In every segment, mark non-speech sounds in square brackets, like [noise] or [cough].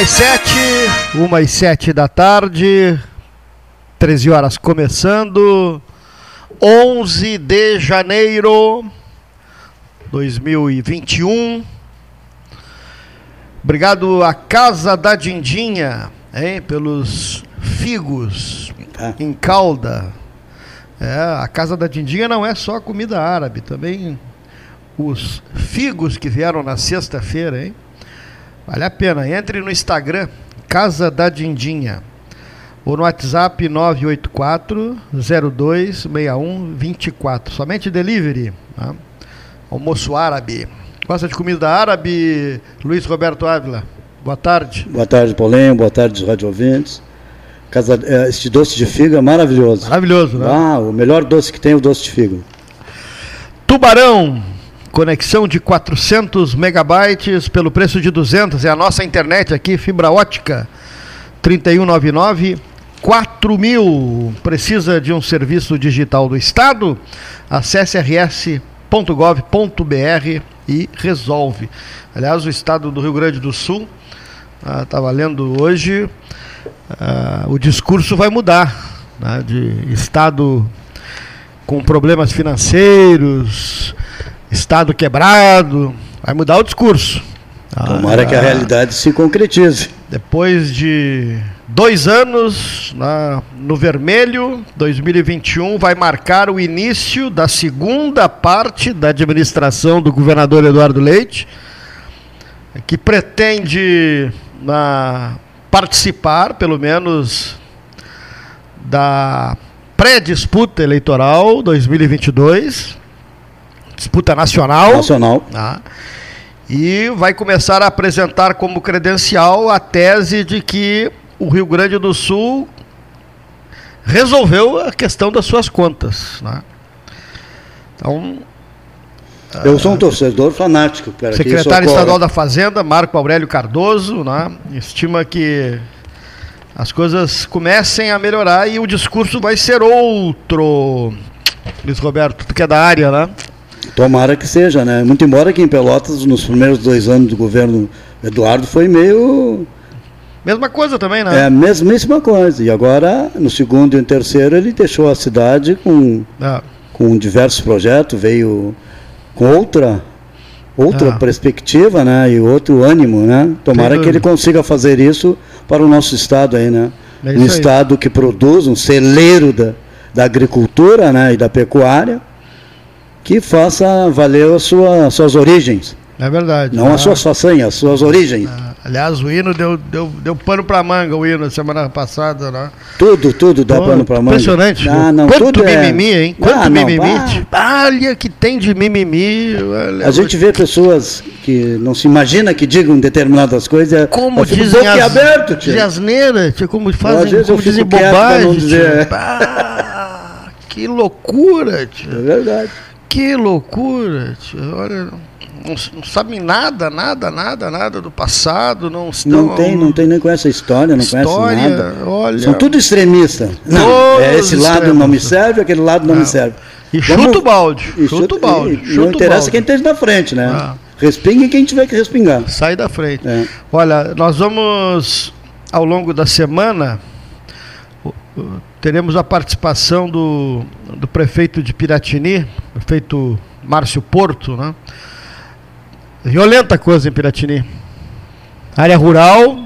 às sete, uma às sete da tarde, 13 horas começando, 11 de janeiro 2021. Obrigado à Casa da Dindinha, hein, pelos figos Ah. em calda. É, a Casa da Dindinha não é só comida árabe, também os figos que vieram na sexta-feira, hein? Vale a pena. Entre no Instagram, Casa da Dindinha. Ou no WhatsApp 984 0261 24. Somente delivery. tá? Almoço árabe. Gosta de comida árabe, Luiz Roberto Ávila? Boa tarde. Boa tarde, Paulinho. Boa tarde, os rádio ouvintes. Casa, eh, este doce de figo é maravilhoso. Maravilhoso, né? Ah, o melhor doce que tem é o doce de figo. Tubarão, conexão de 400 megabytes pelo preço de 200. É a nossa internet aqui, fibra ótica. 3199 4000. Precisa de um serviço digital do Estado? Acesse rs.gov.br e resolve. Aliás, o Estado do Rio Grande do Sul está valendo hoje. ah, o discurso vai mudar né, de Estado com problemas financeiros, Estado quebrado, vai mudar o discurso. Tomara que a Ah, realidade se concretize. Depois de dois anos na- no vermelho, 2021 vai marcar o início da segunda parte da administração do governador Eduardo Leite, que pretende na- participar, pelo menos, da pré-disputa eleitoral 2022, disputa nacional. Nacional. Tá? E vai começar a apresentar como credencial a tese de que o Rio Grande do Sul resolveu a questão das suas contas. né? Então, Eu sou um torcedor fanático. Isso secretário estadual da Fazenda, Marco Aurélio Cardoso, né, estima que as coisas comecem a melhorar e o discurso vai ser outro. Luiz Roberto, tu que é da área, né? Tomara que seja, né? Muito embora que em Pelotas, nos primeiros dois anos do governo Eduardo, foi meio. Mesma coisa também, É né? a mesmíssima coisa. E agora, no segundo e no terceiro, ele deixou a cidade com, É. com diversos projetos, veio com outra. Outra Ah. perspectiva, né? E outro ânimo, né? Tomara que ele consiga fazer isso para o nosso estado aí, né? É um aí. estado que produz, um celeiro da, da agricultura né, e da pecuária, que faça valer as sua, suas origens. É verdade. Não Ah, as suas façanhas, as suas origens. ah, aliás, o hino deu, deu, deu pano pra manga, o hino, semana passada, né? Tudo, tudo dá Pô, pano para manga. Impressionante. Ah, não, Quanto é- mimimi, hein? Quanto Ah, não, mimimi. ah, Olha que tem de mimimi. olha, A gente vê pessoas que não se imagina que digam determinadas coisas. Como eu fico dizem as, aberto, tia. de asneira, tia, como fazem, Às vezes eu como dizem não bobagem. dizer. Ah, que loucura, tia. É verdade. Que loucura, tia. Olha, não, não sabem nada, nada, nada, nada do passado, não estão... Não tem, não tem nem conhece a história, não História, conhece nada. olha. São tudo extremistas. Não, é esse lado extremos. não me serve, aquele lado não, Não. me serve. E Vamos- chuta o balde, E chuta o balde, e não interessa balde. quem esteja na frente, né? Ah. Respingue quem tiver que respingar. Sai da frente. É. Olha, nós vamos, ao longo da semana, teremos a participação do, do prefeito de Piratini, prefeito Márcio Porto, né? Violenta coisa em Piratini. Área rural,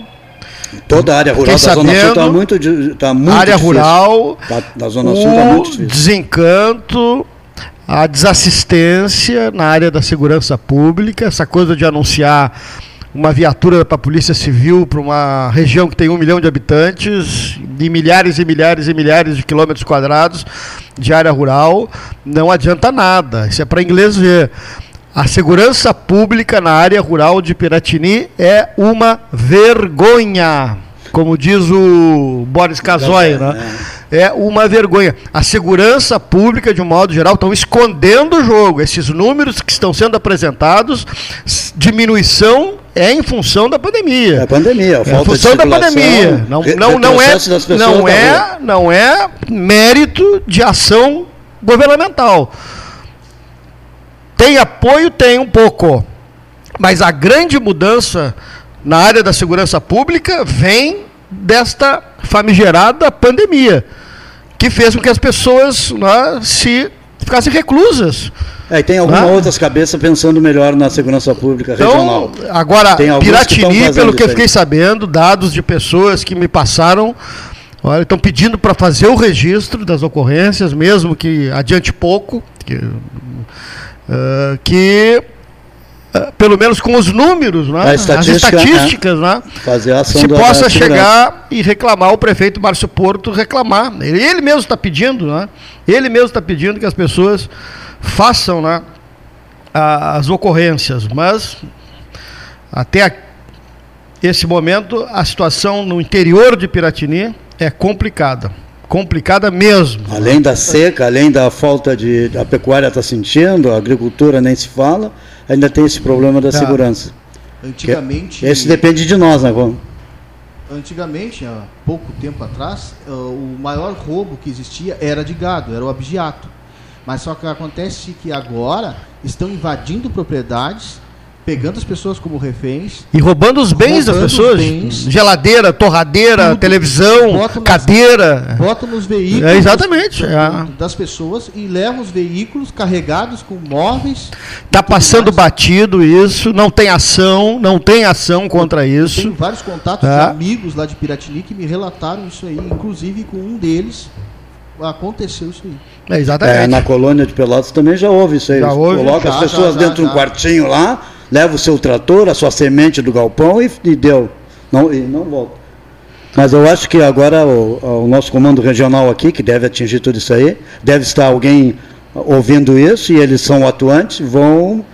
Toda a área rural da Fiquei Zona Sul está sabendo, muito, tá muito área difícil. rural, Da, da Zona Sul está muito difícil. desencanto, a desassistência na área da segurança pública, essa coisa de anunciar uma viatura para a Polícia Civil para uma região que tem um milhão de habitantes, de milhares e milhares e milhares de quilômetros quadrados de área rural, não adianta nada. Isso é para inglês ver. A segurança pública na área rural de Piratini é uma vergonha. Como diz o Boris Casoy, né? É uma vergonha. A segurança pública, de um modo geral, estão escondendo o jogo. Esses números que estão sendo apresentados, diminuição é em função da pandemia. É a pandemia, a É em falta função da pandemia. Não, não, não é, não da é, não é mérito de ação governamental. Tem apoio, tem um pouco. Mas a grande mudança na área da segurança pública vem desta famigerada pandemia, que fez com que as pessoas né, se ficassem reclusas. É, e tem algumas ah. outras cabeças pensando melhor na segurança pública então, regional. Agora, Piratini, que pelo que eu fiquei sabendo, dados de pessoas que me passaram, olha, estão pedindo para fazer o registro das ocorrências, mesmo que adiante pouco, que, uh, que pelo menos com os números, né? as estatísticas, né? né? Se possa chegar e reclamar o prefeito Márcio Porto reclamar. Ele, ele mesmo está pedindo, né? Ele mesmo está pedindo que as pessoas façam né, as ocorrências, mas até esse momento a situação no interior de Piratini é complicada. Complicada mesmo. Além da seca, além da falta de. A pecuária está sentindo, a agricultura nem se fala, ainda tem esse problema da tá. segurança. Antigamente. esse depende de nós, né, Vamos? Antigamente, há pouco tempo atrás, eh, o maior roubo que existia era de gado, era o abigeato. Mas só que acontece que agora estão invadindo propriedades, pegando as pessoas como reféns. E roubando os bens roubando das pessoas. Bens, Geladeira, torradeira, tudo, televisão, botam cadeira. Nas, botam nos veículos é, exatamente, é. das pessoas e levam os veículos carregados com móveis. Está passando mais. batido isso, não tem ação, não tem ação contra eu, isso. tenho vários contatos é. de amigos lá de Piratini que me relataram isso aí, inclusive com um deles aconteceu isso aí. É, exatamente. É, na colônia de Pelotas também já houve isso aí. Já houve, Coloca já, as pessoas já, dentro de um quartinho lá, leva o seu trator, a sua semente do galpão e, e deu. Não, e não volta. Mas eu acho que agora o, o, nosso comando regional aqui, que deve atingir tudo isso aí, deve estar alguém ouvindo isso e eles são atuantes, vão,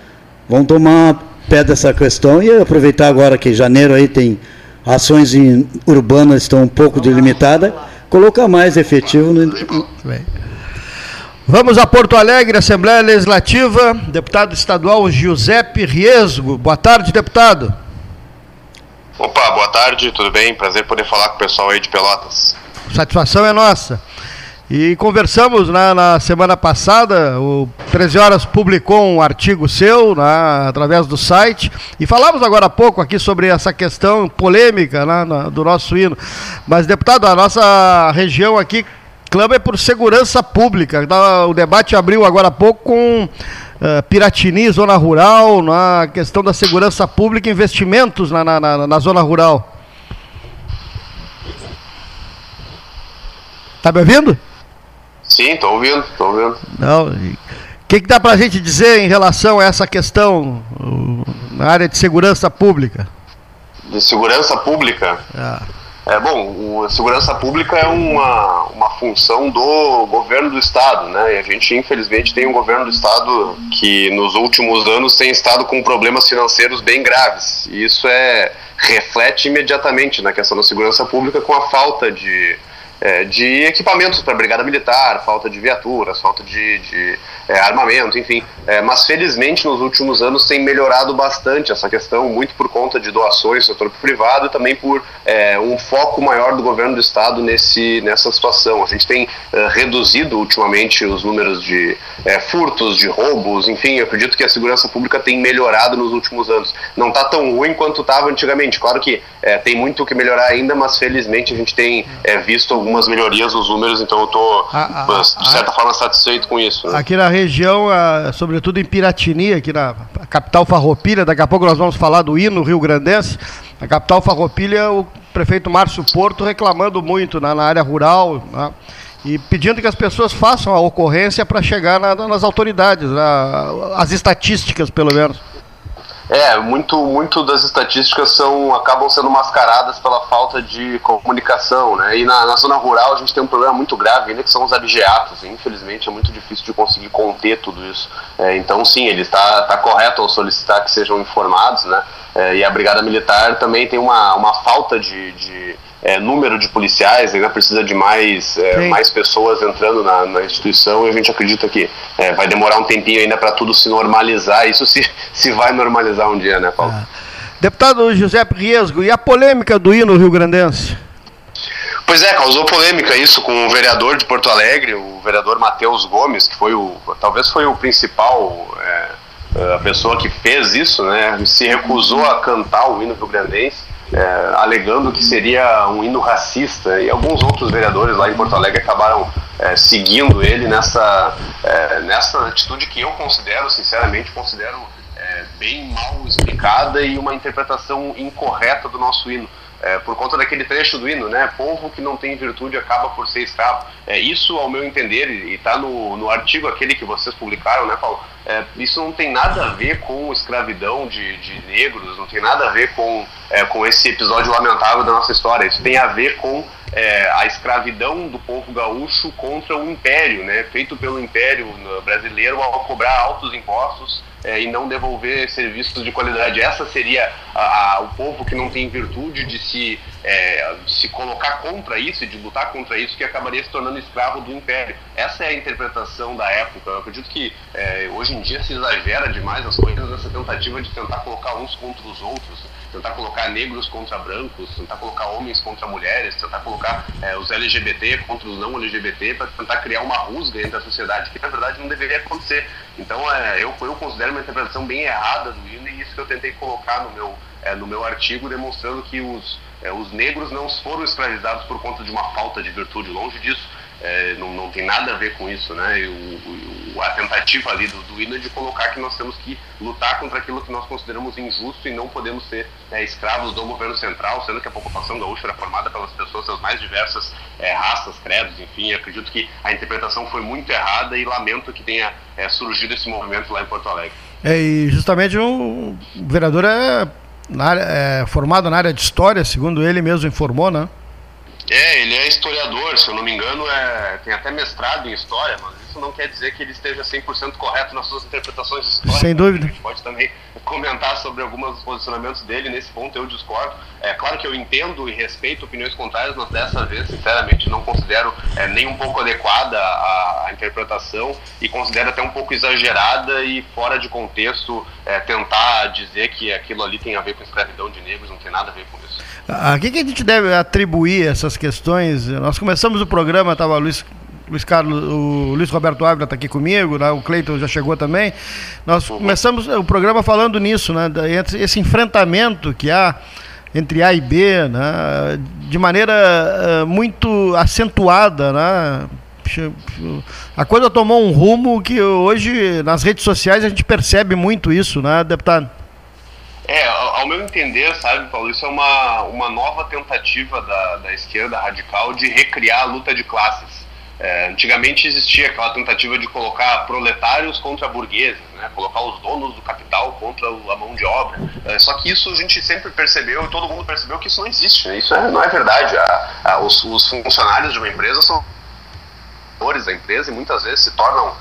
vão tomar pé dessa questão e aproveitar agora que janeiro aí tem ações em, urbanas estão um pouco delimitadas, colocar mais efetivo no. Vamos a Porto Alegre, Assembleia Legislativa, deputado estadual Giuseppe Riesgo. Boa tarde, deputado. Opa, boa tarde, tudo bem? Prazer poder falar com o pessoal aí de Pelotas. Satisfação é nossa. E conversamos né, na semana passada, o 13 Horas publicou um artigo seu né, através do site e falamos agora há pouco aqui sobre essa questão polêmica né, do nosso hino. Mas, deputado, a nossa região aqui clama por segurança pública. O debate abriu agora há pouco com uh, Piratini, zona rural, na questão da segurança pública, investimentos na, na, na, na zona rural. Tá me ouvindo? Sim, estou ouvindo, estou ouvindo. Não, o que, que dá para a gente dizer em relação a essa questão na área de segurança pública? De segurança pública? É. É, bom, a segurança pública é uma, uma função do governo do Estado, né? E a gente, infelizmente, tem um governo do Estado que nos últimos anos tem estado com problemas financeiros bem graves. E isso é reflete imediatamente na questão da segurança pública com a falta de é, de equipamentos para a brigada militar, falta de viaturas, falta de, de é, armamento, enfim. É, mas felizmente nos últimos anos tem melhorado bastante essa questão, muito por conta de doações do setor privado e também por é, um foco maior do governo do estado nesse, nessa situação. A gente tem é, reduzido ultimamente os números de é, furtos, de roubos, enfim, eu acredito que a segurança pública tem melhorado nos últimos anos. Não está tão ruim quanto estava antigamente. Claro que tem muito o que melhorar ainda, mas felizmente a gente tem visto algumas melhorias nos números, então eu estou, de certa a, forma, satisfeito com isso. Né? Aqui na região, sobretudo em Piratini, aqui na capital Farroupilha, daqui a pouco nós vamos falar do hino Rio Grandense, a capital Farroupilha, o prefeito Márcio Porto reclamando muito na, na área rural, né? e pedindo que as pessoas façam a ocorrência para chegar na, nas autoridades, as estatísticas pelo menos. É, muito, muito das estatísticas são, acabam sendo mascaradas pela falta de comunicação, né? E na, na zona rural a gente tem um problema muito grave ainda que são os abigeatos. Infelizmente é muito difícil de conseguir conter tudo isso. É, então sim, ele está tá correto ao solicitar que sejam informados, né? É, e a Brigada Militar também tem uma, uma falta de, de é, número de policiais, ainda precisa de mais, é, mais pessoas entrando na, na, instituição e a gente acredita que é, vai demorar um tempinho ainda para tudo se normalizar. Isso se, [laughs] se vai normalizar um dia, né, Paulo? Ah. Deputado José Riesgo, e a polêmica do hino Rio Grandense? Pois é, causou polêmica isso com o vereador de Porto Alegre, o vereador Matheus Gomes, que foi o, talvez foi o principal é, a pessoa que fez isso, né, se recusou a cantar o hino rio-grandense, é, alegando que seria um hino racista, e alguns outros vereadores lá em Porto Alegre acabaram é, seguindo ele nessa, é, nessa atitude que eu considero, sinceramente, considero é, bem mal explicada e uma interpretação incorreta do nosso hino é, por conta daquele trecho do hino, né? Povo que não tem virtude acaba por ser escravo. É, isso, ao meu entender, e está no, no artigo aquele que vocês publicaram, né, Paulo? É, isso não tem nada a ver com escravidão de, de negros, não tem nada a ver com, é, com esse episódio lamentável da nossa história. Isso tem a ver com é, a escravidão do povo gaúcho contra o império, né? Feito pelo império brasileiro ao cobrar altos impostos é, e não devolver serviços de qualidade. Essa seria a, a, o povo que não tem virtude de se, é, se colocar contra isso de lutar contra isso, que acabaria se tornando escravo do império. Essa é a interpretação da época. Eu acredito que é, hoje em dia se exagera demais as coisas nessa tentativa de tentar colocar uns contra os outros tentar colocar negros contra brancos, tentar colocar homens contra mulheres, tentar colocar é, os LGBT contra os não LGBT, para tentar criar uma rusga entre a sociedade que na verdade não deveria acontecer. Então é, eu, eu considero uma interpretação bem errada do hino e isso que eu tentei colocar no meu, é, no meu artigo, demonstrando que os, é, os negros não foram escravizados por conta de uma falta de virtude, longe disso é, não, não, tem nada a ver com isso, né? O, o, a tentativa ali do, do é de colocar que nós temos que lutar contra aquilo que nós consideramos injusto e não podemos ser é, escravos do governo central, sendo que a população gaúcha era formada pelas pessoas das mais diversas é, raças, credos, enfim. acredito que a interpretação foi muito errada e lamento que tenha é, surgido esse movimento lá em Porto Alegre. É, e justamente o vereador é, na área, é formado na área de história, segundo ele mesmo informou, né? É, ele é historiador, se eu não me engano, é, tem até mestrado em história, mas isso não quer dizer que ele esteja 100% correto nas suas interpretações históricas. Sem dúvida. A gente pode também comentar sobre alguns posicionamentos dele, nesse ponto eu discordo. É claro que eu entendo e respeito opiniões contrárias, mas dessa vez, sinceramente, não considero é, nem um pouco adequada a, a, interpretação e considero até um pouco exagerada e fora de contexto é, tentar dizer que aquilo ali tem a ver com escravidão de negros, não tem nada a ver com isso. A que, que a gente deve atribuir essas questões? Nós começamos o programa, estava Luiz, Luiz Carlos, o Luiz Roberto Ávila está aqui comigo, né? o Cleiton já chegou também. Nós começamos o programa falando nisso, né? esse enfrentamento que há entre A e B, né? de maneira uh, muito acentuada, né? A coisa tomou um rumo que hoje nas redes sociais a gente percebe muito isso, né, deputado? É, ao meu entender, sabe, Paulo, isso é uma, uma nova tentativa da, da esquerda radical de recriar a luta de classes. É, antigamente existia aquela tentativa de colocar proletários contra burgueses, né, colocar os donos do capital contra a mão de obra. É, só que isso a gente sempre percebeu e todo mundo percebeu que isso não existe. Né, isso é, não é verdade. A, a, os, os funcionários de uma empresa são da empresa e muitas vezes se tornam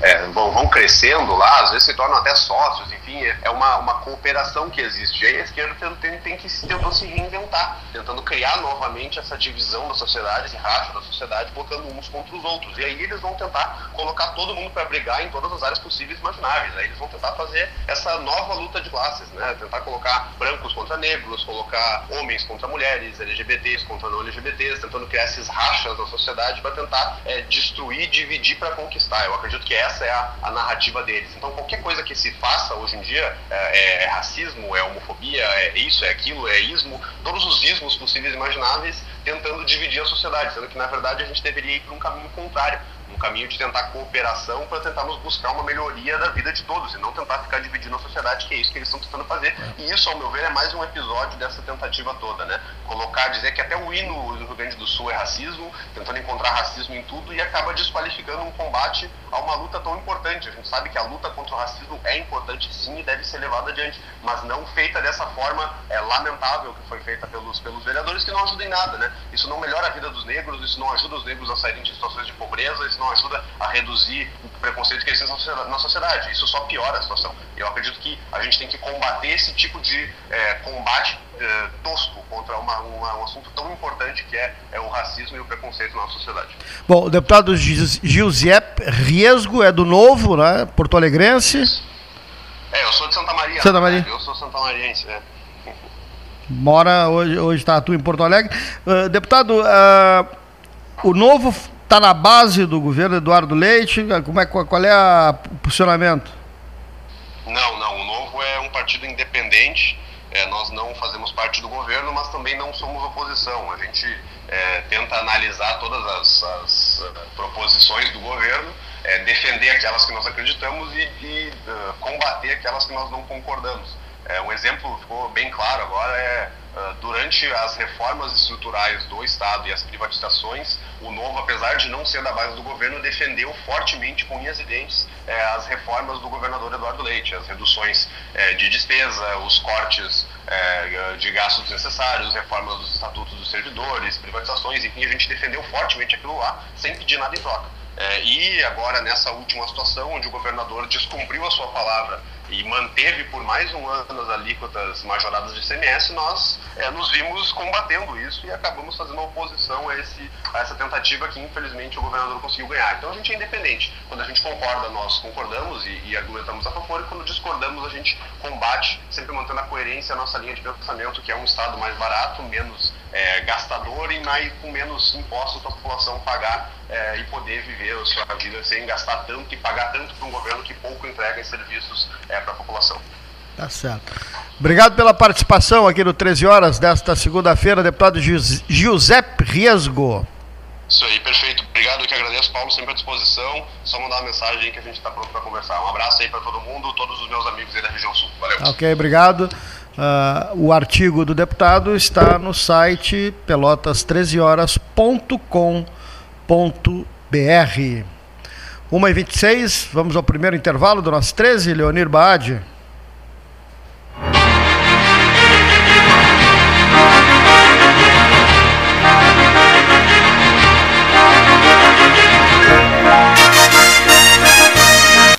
é, vão, vão crescendo lá, às vezes se tornam até sócios, é, uma, uma cooperação que existe. E aí a esquerda tem, tem que tentou se reinventar, tentando criar novamente essa divisão da sociedade, esse racha da sociedade, colocando uns contra os outros. E aí eles vão tentar colocar todo mundo para brigar em todas as áreas possíveis e imagináveis. Aí eles vão tentar fazer essa nova luta de classes, né? Tentar colocar brancos contra negros, colocar homens contra mulheres, LGBTs contra não LGBTs, tentando criar esses rachas na sociedade para tentar é, destruir, dividir para conquistar. Eu acredito que essa é a, a, narrativa deles. Então qualquer coisa que se faça hoje em dia é, é racismo, é homofobia, é isso, é aquilo, é ismo, todos os ismos possíveis e imagináveis tentando dividir a sociedade, sendo que na verdade a gente deveria ir para um caminho contrário, caminho de tentar cooperação para tentarmos buscar uma melhoria da vida de todos e não tentar ficar dividindo a sociedade, que é isso que eles estão tentando fazer. E isso, ao meu ver, é mais um episódio dessa tentativa toda, né? Colocar, dizer que até o hino do Rio Grande do Sul é racismo, tentando encontrar racismo em tudo e acaba desqualificando um combate a uma luta tão importante. A gente sabe que a luta contra o racismo é importante sim e deve ser levada adiante, mas não feita dessa forma é, lamentável que foi feita pelos, pelos vereadores, que não ajuda em nada, né? Isso não melhora a vida dos negros, isso não ajuda os negros a saírem de situações de pobreza, isso não ajuda a reduzir o preconceito que existe na sociedade. Isso só piora a situação. Eu acredito que a gente tem que combater esse tipo de é, combate é, tosco contra uma, uma, um assunto tão importante que é, é, o racismo e o preconceito na nossa sociedade. Bom, o deputado Gilziep Riesgo é do Novo, né? Porto Alegrense. É, eu sou de Santa Maria. Santa Maria. Eu sou Santa Mariense, né? Mora hoje, hoje está tu em Porto Alegre. Uh, deputado, uh, o Novo está na base do governo Eduardo Leite? Como é, qual é o posicionamento? Não, não. O Novo é um partido independente. É, nós não fazemos parte do governo, mas também não somos oposição. A gente é, tenta analisar todas as, as uh, proposições do governo, é, defender aquelas que nós acreditamos e, e uh, combater aquelas que nós não concordamos. É, um exemplo ficou bem claro agora é uh, durante as reformas estruturais do Estado e as privatizações, o Novo, apesar de não ser da base do governo, defendeu fortemente com unhas e dentes é, as reformas do governador Eduardo Leite, as reduções é, de despesa, os cortes é, de gastos necessários, reformas dos estatutos dos servidores, privatizações, enfim, a gente defendeu fortemente aquilo lá, sem pedir nada em troca. E agora, nessa última situação, onde o governador descumpriu a sua palavra e manteve por mais um ano as alíquotas majoradas de ICMS, nós é, nos vimos combatendo isso e acabamos fazendo oposição a, esse, a essa tentativa que, infelizmente, o governador conseguiu ganhar. Então, a gente é independente. Quando a gente concorda, nós concordamos e, e argumentamos a favor, e quando discordamos, a gente combate, sempre mantendo a coerência a nossa linha de pensamento, que é um Estado mais barato, menos é, gastador e mais, com menos impostos para a população pagar é, e poder viver a sua vida sem gastar tanto e pagar tanto para um governo que pouco entrega em serviços é, para a população. Tá certo. Obrigado pela participação aqui no 13 Horas desta segunda-feira, deputado Giuseppe Riesgo. Isso aí, perfeito. Obrigado, eu que agradeço, Paulo, sempre à disposição. Só mandar uma mensagem aí que a gente está pronto para conversar. Um abraço aí para todo mundo, todos os meus amigos aí da região sul. Valeu. Ok, obrigado. Uh, o artigo do deputado está no site pelotas13horas.com.br. 1h26, vamos ao primeiro intervalo do nosso 13, Leonir Baade.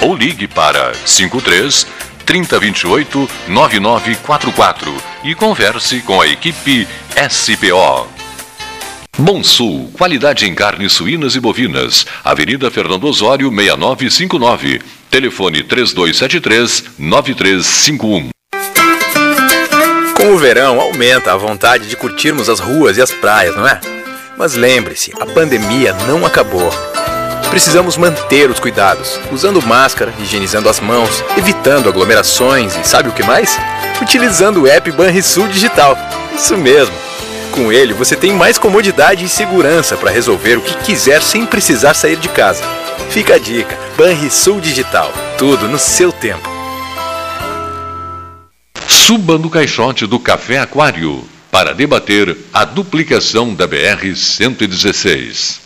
ou ligue para 53 3028 9944 e converse com a equipe SPO. Monsul, qualidade em carnes suínas e bovinas. Avenida Fernando Osório, 6959. Telefone 3273 9351. Com o verão aumenta a vontade de curtirmos as ruas e as praias, não é? Mas lembre-se, a pandemia não acabou. Precisamos manter os cuidados, usando máscara, higienizando as mãos, evitando aglomerações e sabe o que mais? Utilizando o app Banrisul Digital. Isso mesmo. Com ele você tem mais comodidade e segurança para resolver o que quiser sem precisar sair de casa. Fica a dica: Banrisul Digital. Tudo no seu tempo. Suba no caixote do Café Aquário para debater a duplicação da BR 116.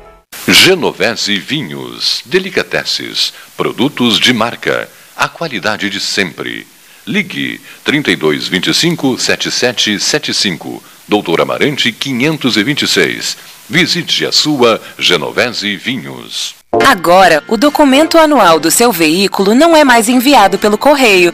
Genovese Vinhos, Delicateces, produtos de marca, a qualidade de sempre. Ligue 3225 7775. Doutor Amarante 526. Visite a sua Genovese Vinhos. Agora, o documento anual do seu veículo não é mais enviado pelo correio.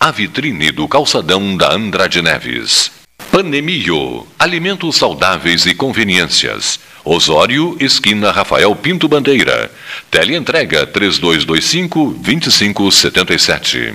a vitrine do calçadão da Andrade Neves. Panemio, alimentos saudáveis e conveniências. Osório, esquina Rafael Pinto Bandeira. Teleentrega 3225 2577.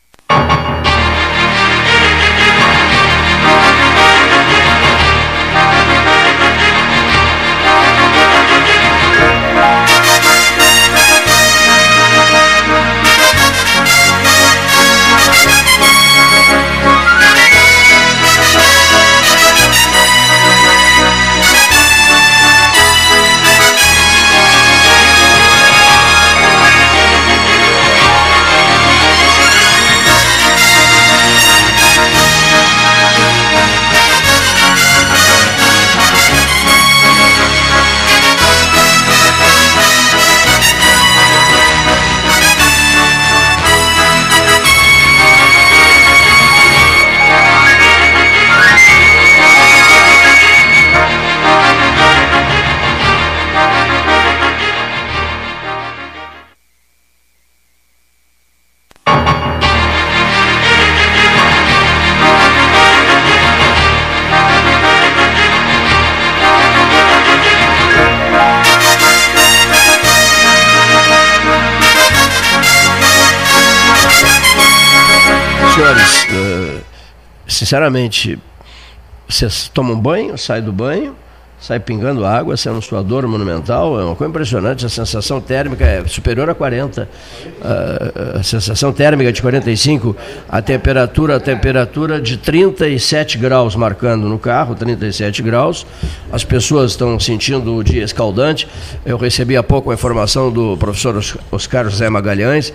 Thank you. Sinceramente, vocês tomam banho, saem do banho, sai pingando água, sai um suador monumental, é uma coisa impressionante, a sensação térmica é superior a 40, a, a sensação térmica de 45, a temperatura, a temperatura de 37 graus marcando no carro, 37 graus, as pessoas estão sentindo o dia escaldante, eu recebi há pouco a informação do professor Oscar José Magalhães,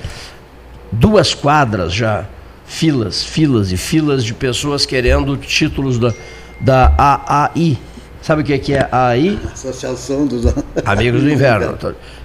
duas quadras já filas, filas e filas de pessoas querendo títulos da, da AAI. Sabe o que é, que é AAI? Associação dos Amigos do [laughs] Inverno.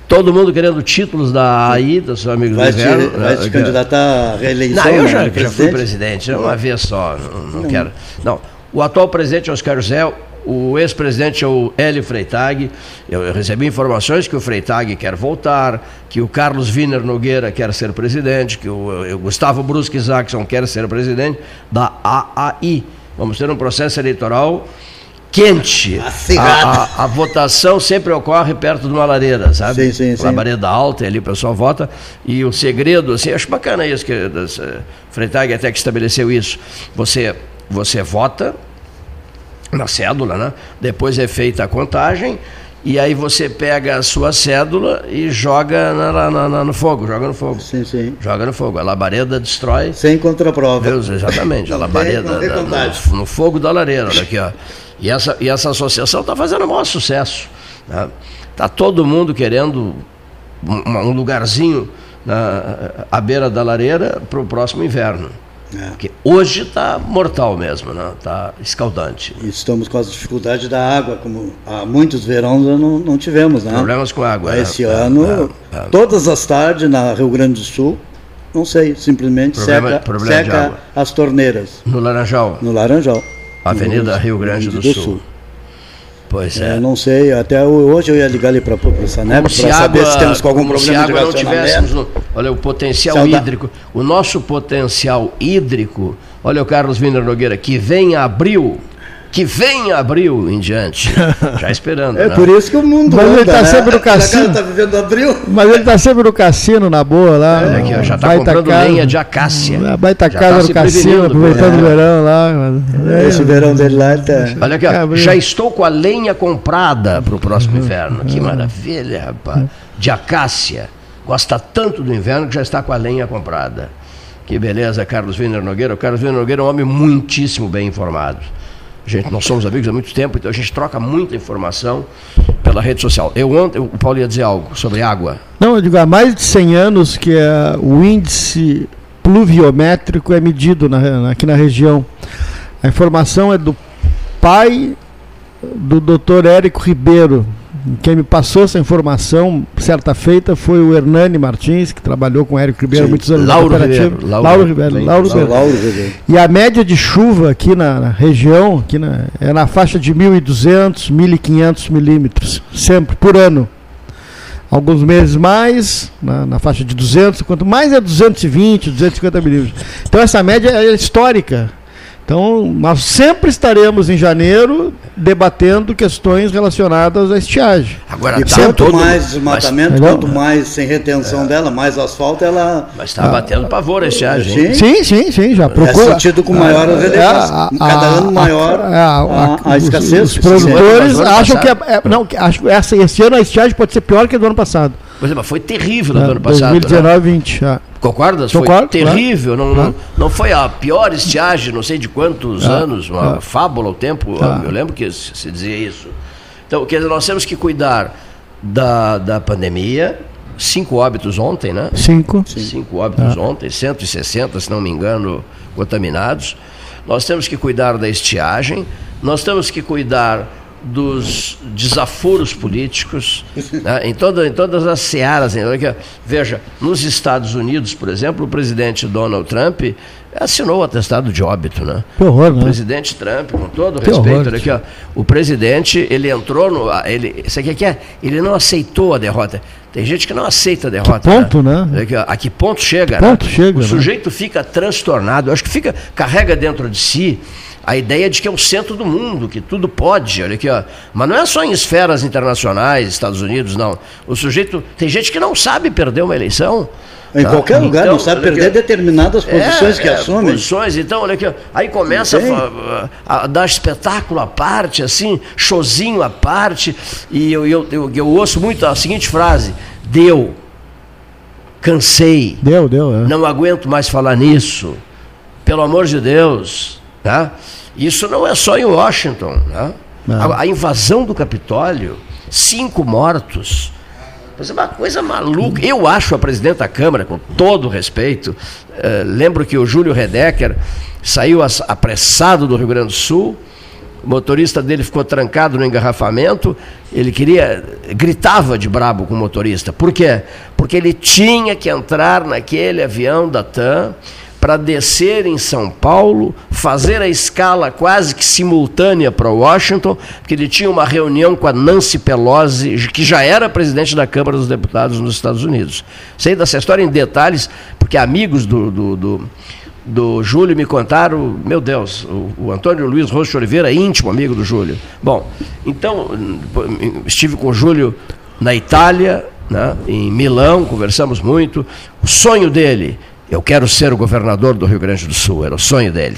Todo mundo querendo títulos da AAI, dos seus amigos vai do Inverno. Te, vai te candidatar à reeleição? Não, eu já, já fui presidente, uma vez só, não, não, não, quero. Não, o atual presidente Oscar José o ex-presidente é o Hélio Freitag. Eu recebi informações que o Freitag quer voltar, que o Carlos Wiener Nogueira quer ser presidente, que o, o Gustavo Brusque Isaacson quer ser presidente da AAI. Vamos ter um processo eleitoral quente. A, a, a, votação sempre ocorre perto de uma lareira, sabe? Sim, sim, sim. Labareda alta, ali o pessoal vota. E o segredo, assim, acho bacana isso, que uh, Freitag até que estabeleceu isso. Você, você vota na cédula, né? Depois é feita a contagem e aí você pega a sua cédula e joga na, na, na, no fogo, joga no fogo. Sim, sim. Joga no fogo. A labareda destrói. Sem contraprova. Deus, exatamente. A labareda no, no, fogo da lareira, olha aqui, ó. E essa, e essa associação está fazendo o maior sucesso. Está né? Tá todo mundo querendo um, um lugarzinho na, à beira da lareira para o próximo inverno. É. Porque hoje está mortal mesmo, né? Está escaldante. E estamos com as dificuldades da água, como há muitos verões não, não tivemos, né? Problemas com água. Esse é, ano, é, é. todas as tardes na Rio Grande do Sul, não sei, simplesmente problema, seca, problema seca as torneiras. No Laranjal? No Laranjal. Avenida Rio Grande do, do Sul. Sul. Pois é. Eu não sei, até hoje eu ia ligar ali para o Saneco para saber se temos algum problema se de não tivéssemos no, Olha, o potencial hídrico, o nosso potencial hídrico, olha o Carlos Wiener Nogueira, que vem abril, que vem abril em diante. Já esperando. é né? por isso que o mundo. Mas anda, ele está né? sempre no cassino. Tá vivendo abril. Mas ele está sempre no cassino, na boa lá. É, aqui, ó, já está comprando casa, lenha de acácia. Vai estar casa tá no cassino, aproveitando é. o verão lá. É. Esse verão dele lá está. Olha aqui, ó, já estou com a lenha comprada para o próximo uhum. inverno. Que maravilha, rapaz. De acácia. Gosta tanto do inverno que já está com a lenha comprada. Que beleza, Carlos Wiener Nogueira. O Carlos Wiener Nogueira é um homem muitíssimo bem informado. Gente, nós somos amigos há muito tempo, então a gente troca muita informação pela rede social. Eu ontem, o Paulo ia dizer algo sobre água. Não, eu digo, há mais de 100 anos que é, o índice pluviométrico é medido na, aqui na região. A informação é do pai do Dr. Érico Ribeiro, quem me passou essa informação, certa feita, foi o Hernani Martins, que trabalhou com o Érico Ribeiro há muitos anos Lauro Ribeiro, Lauro, Lauro Ribeiro. Lauro, Ribeiro. Lauro Ribeiro. E a média de chuva aqui na, na região aqui na, é na faixa de 1.200, 1.500 milímetros, sempre, por ano. Alguns meses mais, na, na, faixa de 200, quanto mais é 220, 250 milímetros. Então essa média é histórica. Então, nós sempre estaremos em janeiro debatendo questões relacionadas à estiagem. Agora, e tá quanto todo... mais desmatamento, mas, quanto mais sem retenção é. dela, mais asfalto, ela. Mas está ah, batendo pavor a estiagem. Sim, sim, sim, sim já procura. É sentido com maior é, relevação. É, cada ano maior a, a, a, a escassez. Os, os produtores acham que, é, é, não, acho, essa, esse ano a estiagem pode ser pior que a do ano passado. Por exemplo, foi terrível no é, ano passado. 2019, né? 20. Já. Concordas? Concordo, foi terrível. Não, não, não, foi a pior estiagem, não sei de quantos ah, anos, uma ah, fábula o tempo. Ah, eu lembro que se dizia isso. Então, quer dizer, nós temos que cuidar da, da pandemia. Cinco óbitos ontem, né? Cinco. Cinco óbitos ah. ontem, 160, se não me engano, contaminados. Nós temos que cuidar da estiagem, nós temos que cuidar dos desaforos políticos, né, em, toda, em todas as searas. Veja, nos Estados Unidos, por exemplo, o presidente Donald Trump assinou o atestado de óbito, né? Que horror, né? O presidente Trump, com todo que respeito, horror, aqui, ó, o presidente, ele entrou no, ele, isso aqui é, ele não aceitou a derrota. Tem gente que não aceita a derrota. Que ponto, né? né? Aqui, a que ponto chega? Que ponto né? chega? O né? sujeito fica transtornado, acho que fica carrega dentro de si a ideia de que é o centro do mundo, que tudo pode, olha aqui, ó. Mas não é só em esferas internacionais, Estados Unidos, não. O sujeito. Tem gente que não sabe perder uma eleição. Em tá? qualquer lugar, então, não sabe perder aqui, determinadas posições é, que é, assume. Posições, então, olha aqui, aí começa a, a, dar espetáculo à parte, assim, showzinho à parte, e eu, eu, eu, eu ouço muito a seguinte frase: deu, cansei, deu, deu, é. não aguento mais falar nisso, pelo amor de Deus, tá? Isso não é só em Washington. Né? A, a, invasão do Capitólio, cinco mortos. é uma coisa maluca. Eu acho a presidente da Câmara, com todo respeito, uh, lembro que o Júlio Redecker saiu apressado do Rio Grande do Sul, o motorista dele ficou trancado no engarrafamento, ele queria, gritava de brabo com o motorista. Por quê? Porque ele tinha que entrar naquele avião da TAM para descer em São Paulo, fazer a escala quase que simultânea para Washington, porque ele tinha uma reunião com a Nancy Pelosi, que já era presidente da Câmara dos Deputados nos Estados Unidos. Sei dessa história em detalhes, porque amigos do, do, do, do Júlio me contaram, meu Deus, o, o Antônio Luiz Rocha Oliveira, íntimo amigo do Júlio. Bom, então, estive com o Júlio na Itália, né, em Milão, conversamos muito. O sonho dele eu quero ser o governador do Rio Grande do Sul, era o sonho dele.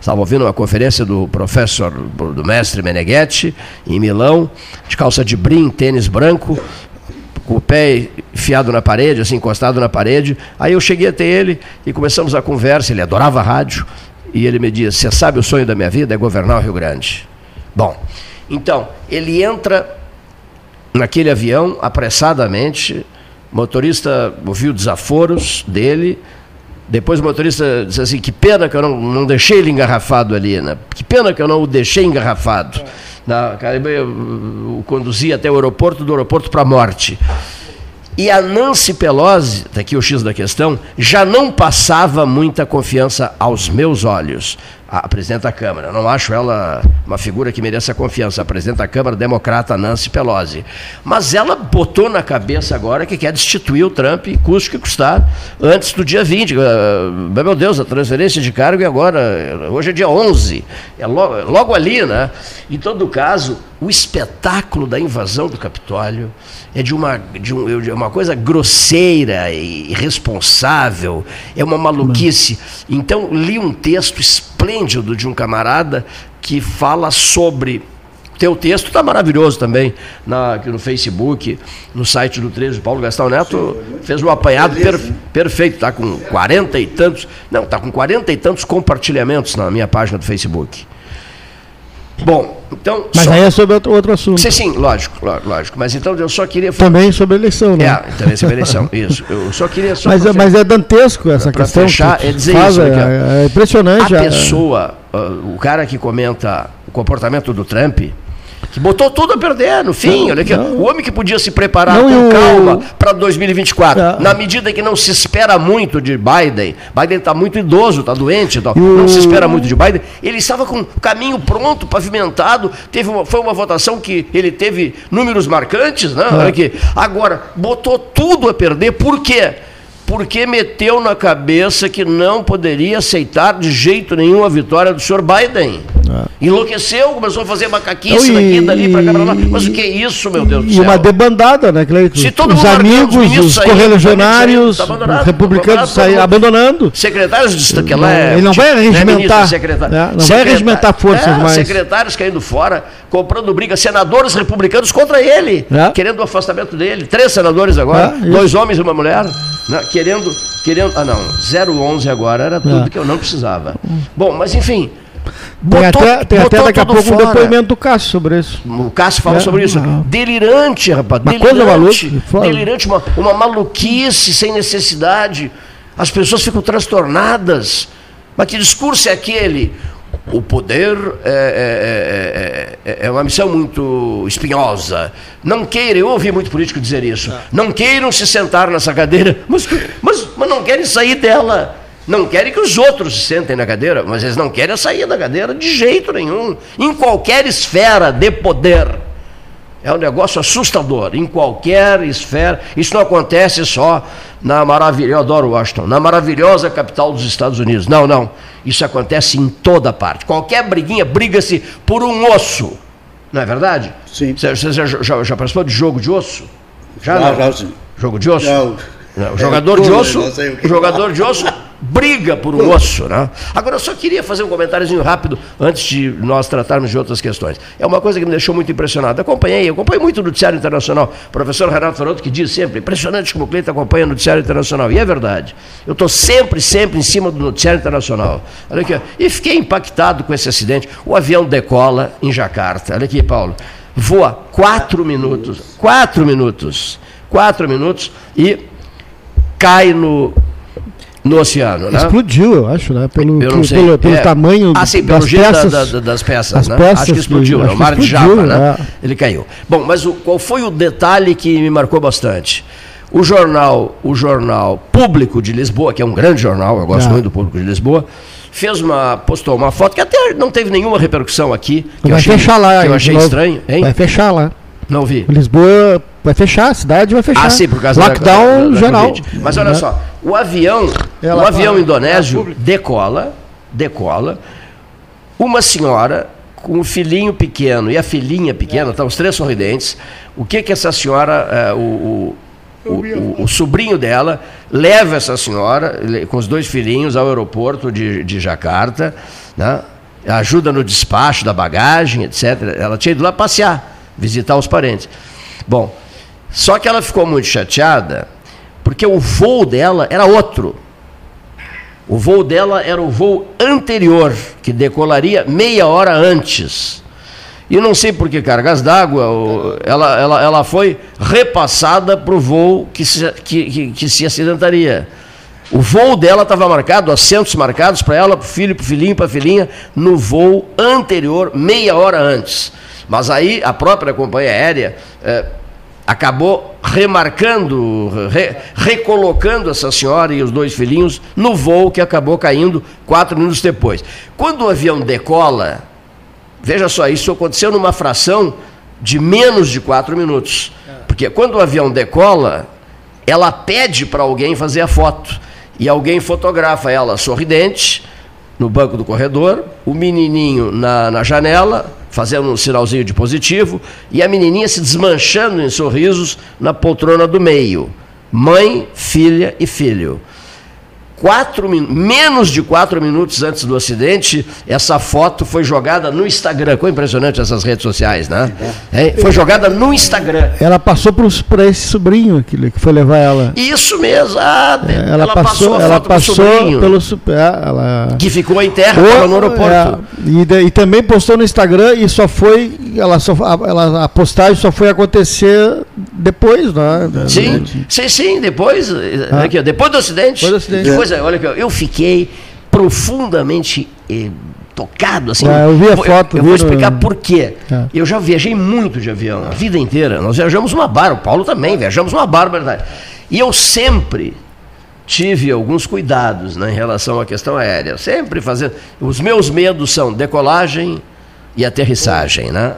Estava ouvindo uma conferência do professor, do mestre Meneghetti, em Milão, de calça de brim, tênis branco, com o pé enfiado na parede, assim, encostado na parede. Aí eu cheguei até ele e começamos a conversa. Ele adorava rádio. E ele me disse: Você sabe o sonho da minha vida? É governar o Rio Grande. Bom, então, ele entra naquele avião apressadamente. Motorista ouviu desaforos dele Depois o motorista disse assim: que pena que eu não, não deixei ele engarrafado ali, né? Que pena que eu não o deixei engarrafado. É. Na, eu o conduzi até o aeroporto, do aeroporto para a morte. E a Nancy Pelosi, daqui tá o X da questão, já não passava muita confiança aos meus olhos a presidente da Câmara. Não acho ela uma figura que mereça confiança. A presidente da Câmara, democrata Nancy Pelosi. Mas ela botou na cabeça agora que quer destituir o Trump, custe que custar, antes do dia 20. Ah, meu Deus, a transferência de cargo é agora. Hoje é dia 11. É logo, logo ali, né? Em todo caso, o espetáculo da invasão do Capitólio é de uma, de, um, de uma coisa grosseira e irresponsável, é uma maluquice. Então, li um texto esplêndido de um camarada que fala sobre. Teu texto está maravilhoso também na, no Facebook, no site do 13. Paulo Gastão Neto fez um apanhado per, perfeito, está com 40 e tantos. Não, está com 40 e tantos compartilhamentos na minha página do Facebook. Bom, então. Mas só... aí é sobre outro, outro assunto. Sim, sim, lógico, lógico. Mas então eu só queria. Também sobre a eleição, né? É, também sobre a eleição, isso. Eu só queria. Só mas, é, mas é dantesco essa pra, questão. Fechar, é dizer faz, isso. É, é, impressionante. A pessoa, uh, o cara que comenta o comportamento do Trump que botou tudo a perder no fim. Não, olha aqui, o homem que podia se preparar não, com calma para 2024, é. na medida que não se espera muito de Biden, Biden está muito idoso, está doente, tá, não se espera muito de Biden, ele estava com o caminho pronto, pavimentado, teve uma, foi uma votação que ele teve números marcantes, né? É. Olha aqui. Agora, botou tudo a perder, por quê? Porque meteu na cabeça que não poderia aceitar de jeito nenhum a vitória do senhor Biden. É. Enlouqueceu, começou a fazer macaquice então, daqui, dali, para cá, lá. Mas o que é isso, meu Deus do céu? E uma debandada, né, Cleiton? Se todo os amigos, os, os correligionários, tá os republicanos saíram abandonando. Secretários de que é, Ele não vai tipo, regimentar, né, não vai regimentar forças é, mais. Secretários caindo fora, comprando briga, senadores republicanos contra ele, é. querendo o afastamento dele. Três senadores agora, é, dois homens e uma mulher, né, querendo, querendo. Ah, não, 011 agora era tudo é. que eu não precisava. Bom, mas enfim. Botou, tem até, tem até daqui a pouco fora. um depoimento do Cássio sobre isso. O Cássio fala é, sobre isso. Não. Delirante, rapaz. Uma delirante. Coisa delirante, uma, uma maluquice sem necessidade. As pessoas ficam transtornadas. Mas que discurso é aquele? O poder é, é, é, é, uma missão muito espinhosa. Não queiram, eu ouvi muito político dizer isso. Não queiram se sentar nessa cadeira, mas, mas, mas não querem sair dela. Não querem que os outros se sentem na cadeira, mas eles não querem sair da cadeira de jeito nenhum. Em qualquer esfera de poder. É um negócio assustador. Em qualquer esfera. Isso não acontece só na maravilhosa. Eu adoro Washington. Na maravilhosa capital dos Estados Unidos. Não, não. Isso acontece em toda parte. Qualquer briguinha, briga-se por um osso. Não é verdade? Sim. Você, você já, já, já, participou de jogo de osso? Já, já, já sim. Jogo de osso? Já. O jogador é, de osso. O jogador de osso briga por um osso. Né? Agora, eu só queria fazer um comentáriozinho rápido antes de nós tratarmos de outras questões. É uma coisa que me deixou muito impressionado. Acompanhei, acompanhei muito o Noticiário Internacional. O professor Renato Faroto que diz sempre, impressionante como o Cleiton acompanha o Noticiário Internacional. E é verdade. Eu estou sempre, sempre em cima do Noticiário Internacional. Olha aqui, e fiquei impactado com esse acidente. O avião decola em Jacarta. Olha aqui, Paulo. Voa quatro minutos. Quatro minutos. Quatro minutos e cai no no oceano, né? Explodiu, eu acho, né? Pelo, eu sei. pelo, pelo é. tamanho ah, sim, pelo das peças. Da, da, das peças, né? peças acho que explodiu, acho né? o mar de Java, né? É. Ele caiu. Bom, mas o, qual foi o detalhe que me marcou bastante? O jornal, o jornal Público de Lisboa, que é um grande jornal, eu gosto é. muito do Público de Lisboa, fez uma, postou uma foto que até não teve nenhuma repercussão aqui, que Vai achei, fechar lá, que eu achei estranho. Hein? Vai fechar lá. Não vi. Lisboa vai fechar, a cidade vai fechar. Ah, sim, por causa Lockdown da, da, geral. Da Mas olha né? só, o avião, Ela o avião indonésio decola, decola, uma senhora com um filhinho pequeno e a filhinha pequena, estão tá, os três sorridentes. O que que essa senhora, é, o, o o, o, o, sobrinho dela leva essa senhora com os dois filhinhos ao aeroporto de, de Jacarta, né? ajuda no despacho da bagagem, etc. Ela tinha ido lá passear visitar os parentes. Bom, só que ela ficou muito chateada porque o voo dela era outro. O voo dela era o voo anterior, que decolaria meia hora antes. E não sei por que cargas d'água, ela, ela, ela foi repassada para o voo que se, que, que, que se acidentaria. O voo dela estava marcado, assentos marcados para ela, para o filho, para o filhinho, para a filhinha, no voo anterior, meia hora antes. Mas aí a própria companhia aérea é, acabou remarcando, re, recolocando essa senhora e os dois filhinhos no voo que acabou caindo quatro minutos depois. Quando o avião decola, veja só, isso aconteceu numa fração de menos de quatro minutos. Porque quando o avião decola, ela pede para alguém fazer a foto. E alguém fotografa ela sorridente, no banco do corredor, o menininho na, na janela, fazendo um sinalzinho de positivo, e a menininha se desmanchando em sorrisos na poltrona do meio. Mãe, filha e filho quatro, menos de quatro minutos antes do acidente, essa foto foi jogada no Instagram. Ficou impressionante essas redes sociais, né? É, foi jogada no Instagram. Ela passou para esse sobrinho que, que foi levar ela. Isso mesmo. Ah, é, ela, ela, passou, ela passou pelo super, é, ela que ficou em terra, estava no aeroporto. É, e, de, e, também postou no Instagram e só foi, ela só, a, ela, a postagem só foi acontecer depois, né? Sim, sim, sim, depois, ah. aqui, depois do acidente. Depois do acidente coisa, olha que eu fiquei profundamente eh, tocado assim. Ah, eu vi a foto. Eu, eu vou explicar no... por quê. É. Eu já viajei muito de avião, a vida inteira. Nós viajamos uma bar, o Paulo também, viajamos uma verdade E eu sempre tive alguns cuidados né, em relação à questão aérea. Sempre fazendo. Os meus medos são decolagem e aterrissagem, né?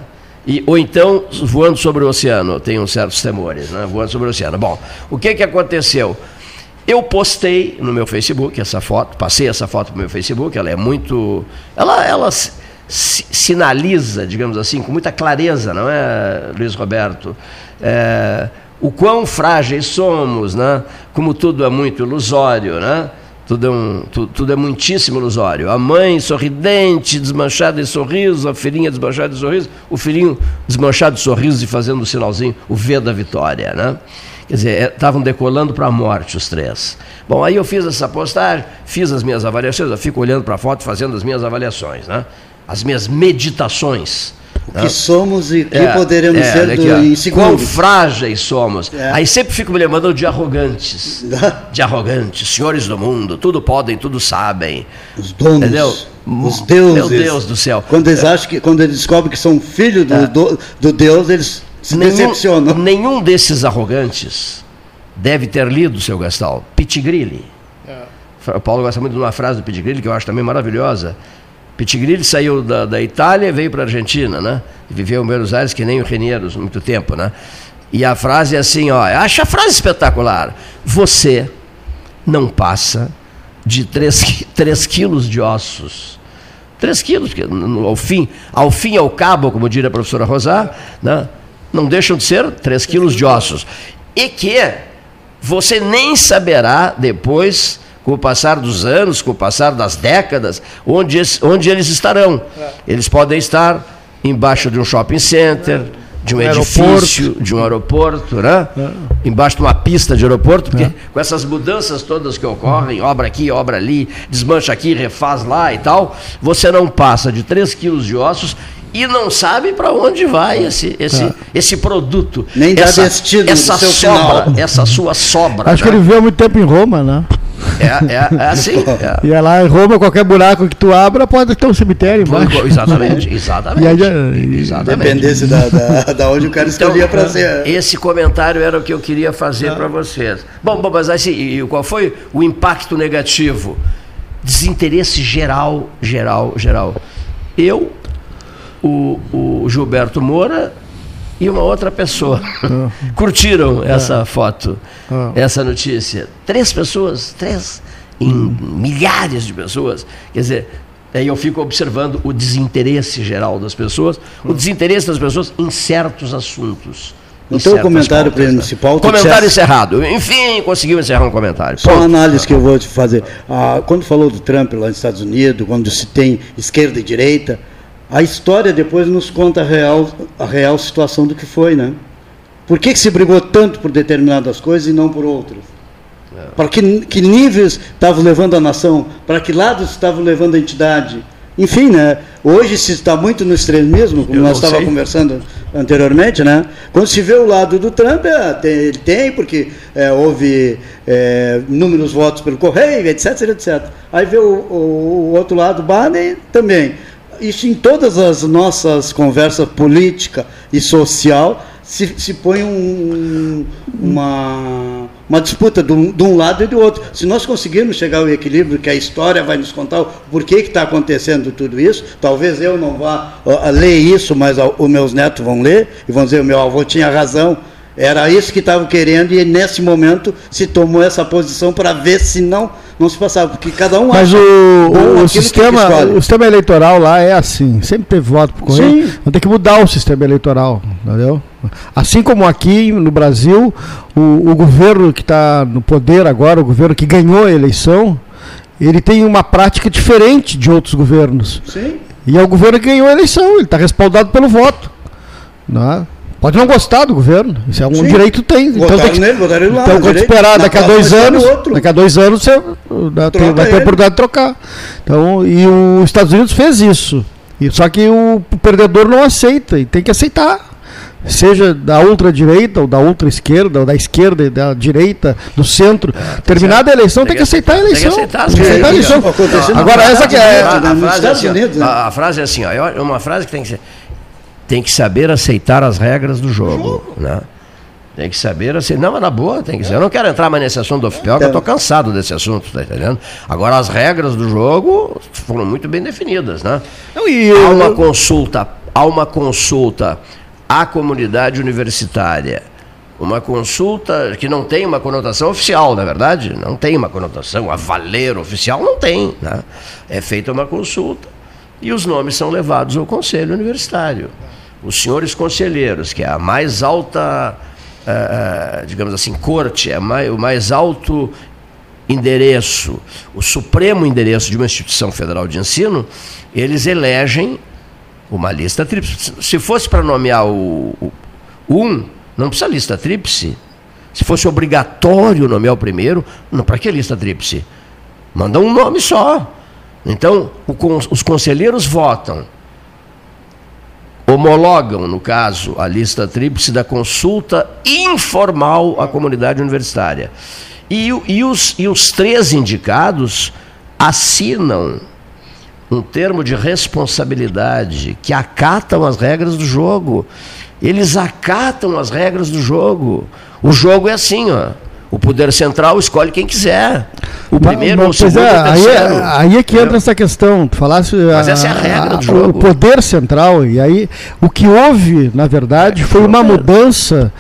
E, ou então voando sobre o oceano, tenho certos temores, né? Voando sobre o oceano. Bom, o que, que aconteceu? Eu postei no meu Facebook essa foto, passei essa foto para o meu Facebook, ela é muito. Ela, ela sinaliza, digamos assim, com muita clareza, não é, Luiz Roberto? É, o quão frágeis somos, né? como tudo é muito ilusório, né? Tudo é, um, tudo, tudo é muitíssimo ilusório. A mãe sorridente, desmanchada de sorriso, a filhinha desmanchada de sorriso, o filhinho desmanchado de sorriso e fazendo o sinalzinho, o V da vitória. Né? Quer dizer, estavam é, decolando para a morte os três. Bom, aí eu fiz essa postagem, fiz as minhas avaliações, eu fico olhando para a foto fazendo as minhas avaliações, né? as minhas meditações. O que né? somos e o que é, poderemos é, ser do, em segundos. Quão frágeis somos. É. Aí sempre fico me lembrando de arrogantes. [laughs] de arrogantes, senhores do mundo, tudo podem, tudo sabem. Os donos. Entendeu? Os deuses. Meu Deus do céu. Quando eles acham que, quando eles descobrem que são filhos do, é. do, do Deus, eles se nenhum, nenhum desses arrogantes deve ter lido, seu Gastal, Pitigrilli. É. O Paulo gosta muito de uma frase do Pitigrilli que eu acho também maravilhosa. Pitigrilli saiu da, da Itália e veio para a Argentina, né? Viveu em Buenos Aires que nem o Renieros, muito tempo, né? E a frase é assim, ó, acha a frase espetacular. Você não passa de 3 quilos de ossos. 3 quilos, ao fim, ao fim e ao cabo, como diria a professora Rosar, né? Não deixam de ser 3 quilos de ossos. E que você nem saberá depois, com o passar dos anos, com o passar das décadas, onde, onde eles estarão. É. Eles podem estar embaixo de um shopping center, de um, um edifício, aeroporto. de um aeroporto, né? É. embaixo de uma pista de aeroporto, porque é. com essas mudanças todas que ocorrem, obra aqui, obra ali, desmancha aqui, refaz lá e tal, você não passa de 3 quilos de ossos e não sabe para onde vai esse, esse, é. esse produto. Nem essa, dá destino essa sobra, final. essa sua sobra. Acho né? que ele viveu muito tempo em Roma, né? É, é, é assim. É. E é lá em Roma, qualquer buraco que tu abra, pode ter um cemitério embaixo. Exatamente, [laughs] exatamente. Aí, exatamente. Dependesse da, da, da onde o cara então, escolhia então, para ser. Esse comentário era o que eu queria fazer para vocês. Bom, bom, mas assim, qual foi o impacto negativo? Desinteresse geral, geral, geral. Eu o, o Gilberto Moura e uma outra pessoa ah. [laughs] curtiram ah. essa foto, ah. essa notícia. Três pessoas, três, em milhares de pessoas. Quer dizer, aí eu fico observando o desinteresse geral das pessoas, o desinteresse das pessoas em certos assuntos. Então o comentário principal. Né? Comentário encerrado. Enfim, conseguiu encerrar um comentário. Só uma análise que eu vou te fazer. Ah, quando falou do Trump lá nos Estados Unidos, quando se tem esquerda e direita, a história depois nos conta a real, a real situação do que foi, né? Por que, que se brigou tanto por determinadas coisas e não por outras? É. Para que, que níveis estavam levando a nação? Para que lados estavam levando a entidade? enfim, né? Hoje se está muito no extremismo, como Eu nós estávamos conversando anteriormente, né? Quando se vê o lado do Trump, é, tem, ele tem, porque é, houve é, inúmeros votos pelo correio, etc, etc. Aí vê o, o, o outro lado, Biden, também. Isso em todas as nossas conversas política e social se, se põe um, uma, uma disputa de um, de um, lado e do outro. Se nós conseguirmos chegar ao equilíbrio, que a história vai nos contar o porquê que está acontecendo tudo isso, talvez eu não vá uh, ler isso, mas uh, os meus netos vão ler e vão dizer: o meu avô tinha razão. Era isso que estavam querendo e nesse momento se tomou essa posição para ver se não não se passava, porque cada um Mas o, o sistema, o sistema eleitoral lá é assim, sempre teve voto por correio. Não tem que mudar o sistema eleitoral, entendeu? Assim como aqui no Brasil, o, o governo que está no poder agora, o governo que ganhou a eleição, ele tem uma prática diferente de outros governos. Sim. E é o governo que ganhou a eleição, ele está respaldado pelo voto. Não é? Pode não gostar do governo, isso é um Sim. direito tem. Então, tem que, nele, lá, então quando esperar daqui a dois anos, daqui a dois anos você vai ter, vai ter a oportunidade de trocar. Então, e os Estados Unidos fez isso. E, só que o perdedor não aceita e tem que aceitar. Seja da ultradireita, ou da ultra-esquerda, ou da esquerda, e da direita, do centro. É, Terminada a eleição, tem, tem que aceitar a eleição. Tem que aceitar, tem que aceitar a eleição. Agora, essa que é. A frase é assim, ó, é uma frase que tem que ser tem que saber aceitar as regras do jogo. Né? Tem que saber assim. Não, mas na boa, tem que ser. Eu não quero entrar mais nesse assunto do FPL, que eu estou cansado desse assunto, tá entendendo? Agora, as regras do jogo foram muito bem definidas, né? Há uma consulta, há uma consulta à comunidade universitária. Uma consulta que não tem uma conotação oficial, na é verdade, não tem uma conotação a valer oficial, não tem. Né? É feita uma consulta e os nomes são levados ao conselho universitário os senhores conselheiros, que é a mais alta, uh, digamos assim, corte, é mais, o mais alto endereço, o supremo endereço de uma instituição federal de ensino, eles elegem uma lista tríplice. Se fosse para nomear o, o, um, não precisa lista tríplice. Se fosse obrigatório nomear o primeiro, não para que lista tríplice? Manda um nome só. Então, o, os conselheiros votam homologam, no caso, a lista tríplice da consulta informal à comunidade universitária. E, e, os, e os três indicados assinam um termo de responsabilidade que acatam as regras do jogo. Eles acatam as regras do jogo. O jogo é assim, ó. O poder central escolhe quem quiser. O primeiro ou o segundo é, aí, é, aí é que entra essa questão. Tu falasse, Mas a, essa é a regra do jogo. O poder central. E aí, o que houve, na verdade, é, foi uma mudança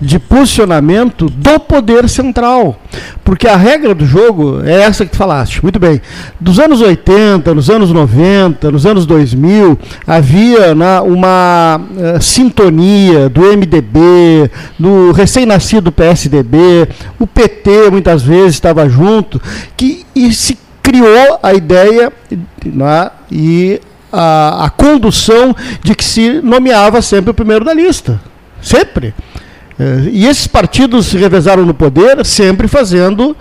de posicionamento do poder central. Porque a regra do jogo é essa que tu falaste. Muito bem. Dos anos 80, nos anos 90, nos anos 2000, havia né, uma uh, sintonia do MDB, do recém-nascido PSDB, o PT muitas vezes estava junto, que e se criou a ideia né, e a, a condução de que se nomeava sempre o primeiro da lista. Sempre. É, e esses partidos se revezaram no poder, sempre fazendo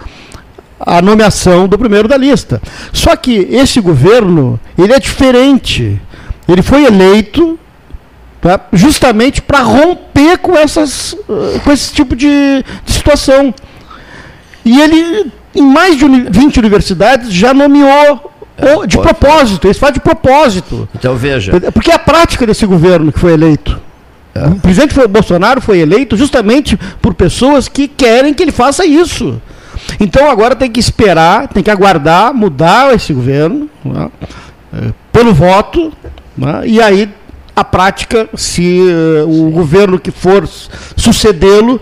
a nomeação do primeiro da lista. Só que esse governo, ele é diferente. Ele foi eleito tá, justamente para romper com, essas, com esse tipo de, de situação. E ele, em mais de 20 universidades, já nomeou é, de propósito, eles fazem de propósito. Então veja. Porque é a prática desse governo que foi eleito. É. O presidente Bolsonaro foi eleito justamente por pessoas que querem que ele faça isso. Então agora tem que esperar, tem que aguardar mudar esse governo né, é, pelo voto, né, e aí a prática, se uh, o governo que for sucedê-lo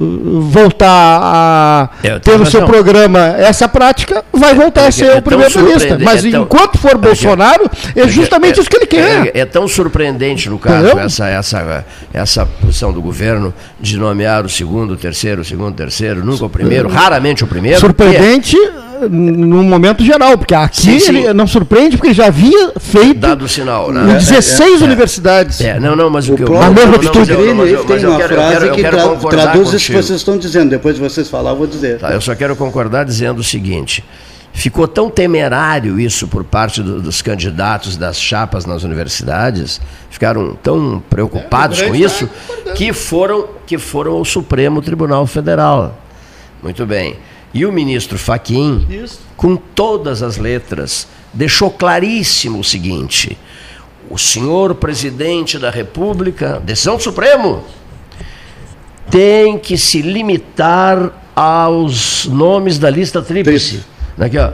voltar a é, ter no seu programa essa prática, vai voltar é, a ser é, o primeiro-ministro. Mas é tão, enquanto for Bolsonaro, é justamente isso que ele quer. É, tão surpreendente, no caso, essa, essa, essa posição do governo de nomear o segundo, o terceiro, o segundo, o terceiro, nunca o primeiro, raramente o primeiro. Surpreendente no momento geral, porque aqui sim, sim. ele não surpreende porque ele já havia feito dado sinal, né? 16 universidades. É, não, não, mas o, o que eu, a mesma atitude dele, tem uma frase que traduz isso que vocês estão dizendo, depois de vocês falar, eu vou dizer. Tá, eu só quero concordar dizendo o seguinte, ficou tão temerário isso por parte do, dos candidatos das chapas nas universidades, ficaram tão preocupados é, com isso, tá que foram, que foram ao Supremo Tribunal Federal. Muito bem. E o ministro Faquim, com todas as letras, deixou claríssimo o seguinte: o senhor presidente da República, decisão do Supremo, tem que se limitar aos nomes da lista tríplice. Aqui, ó.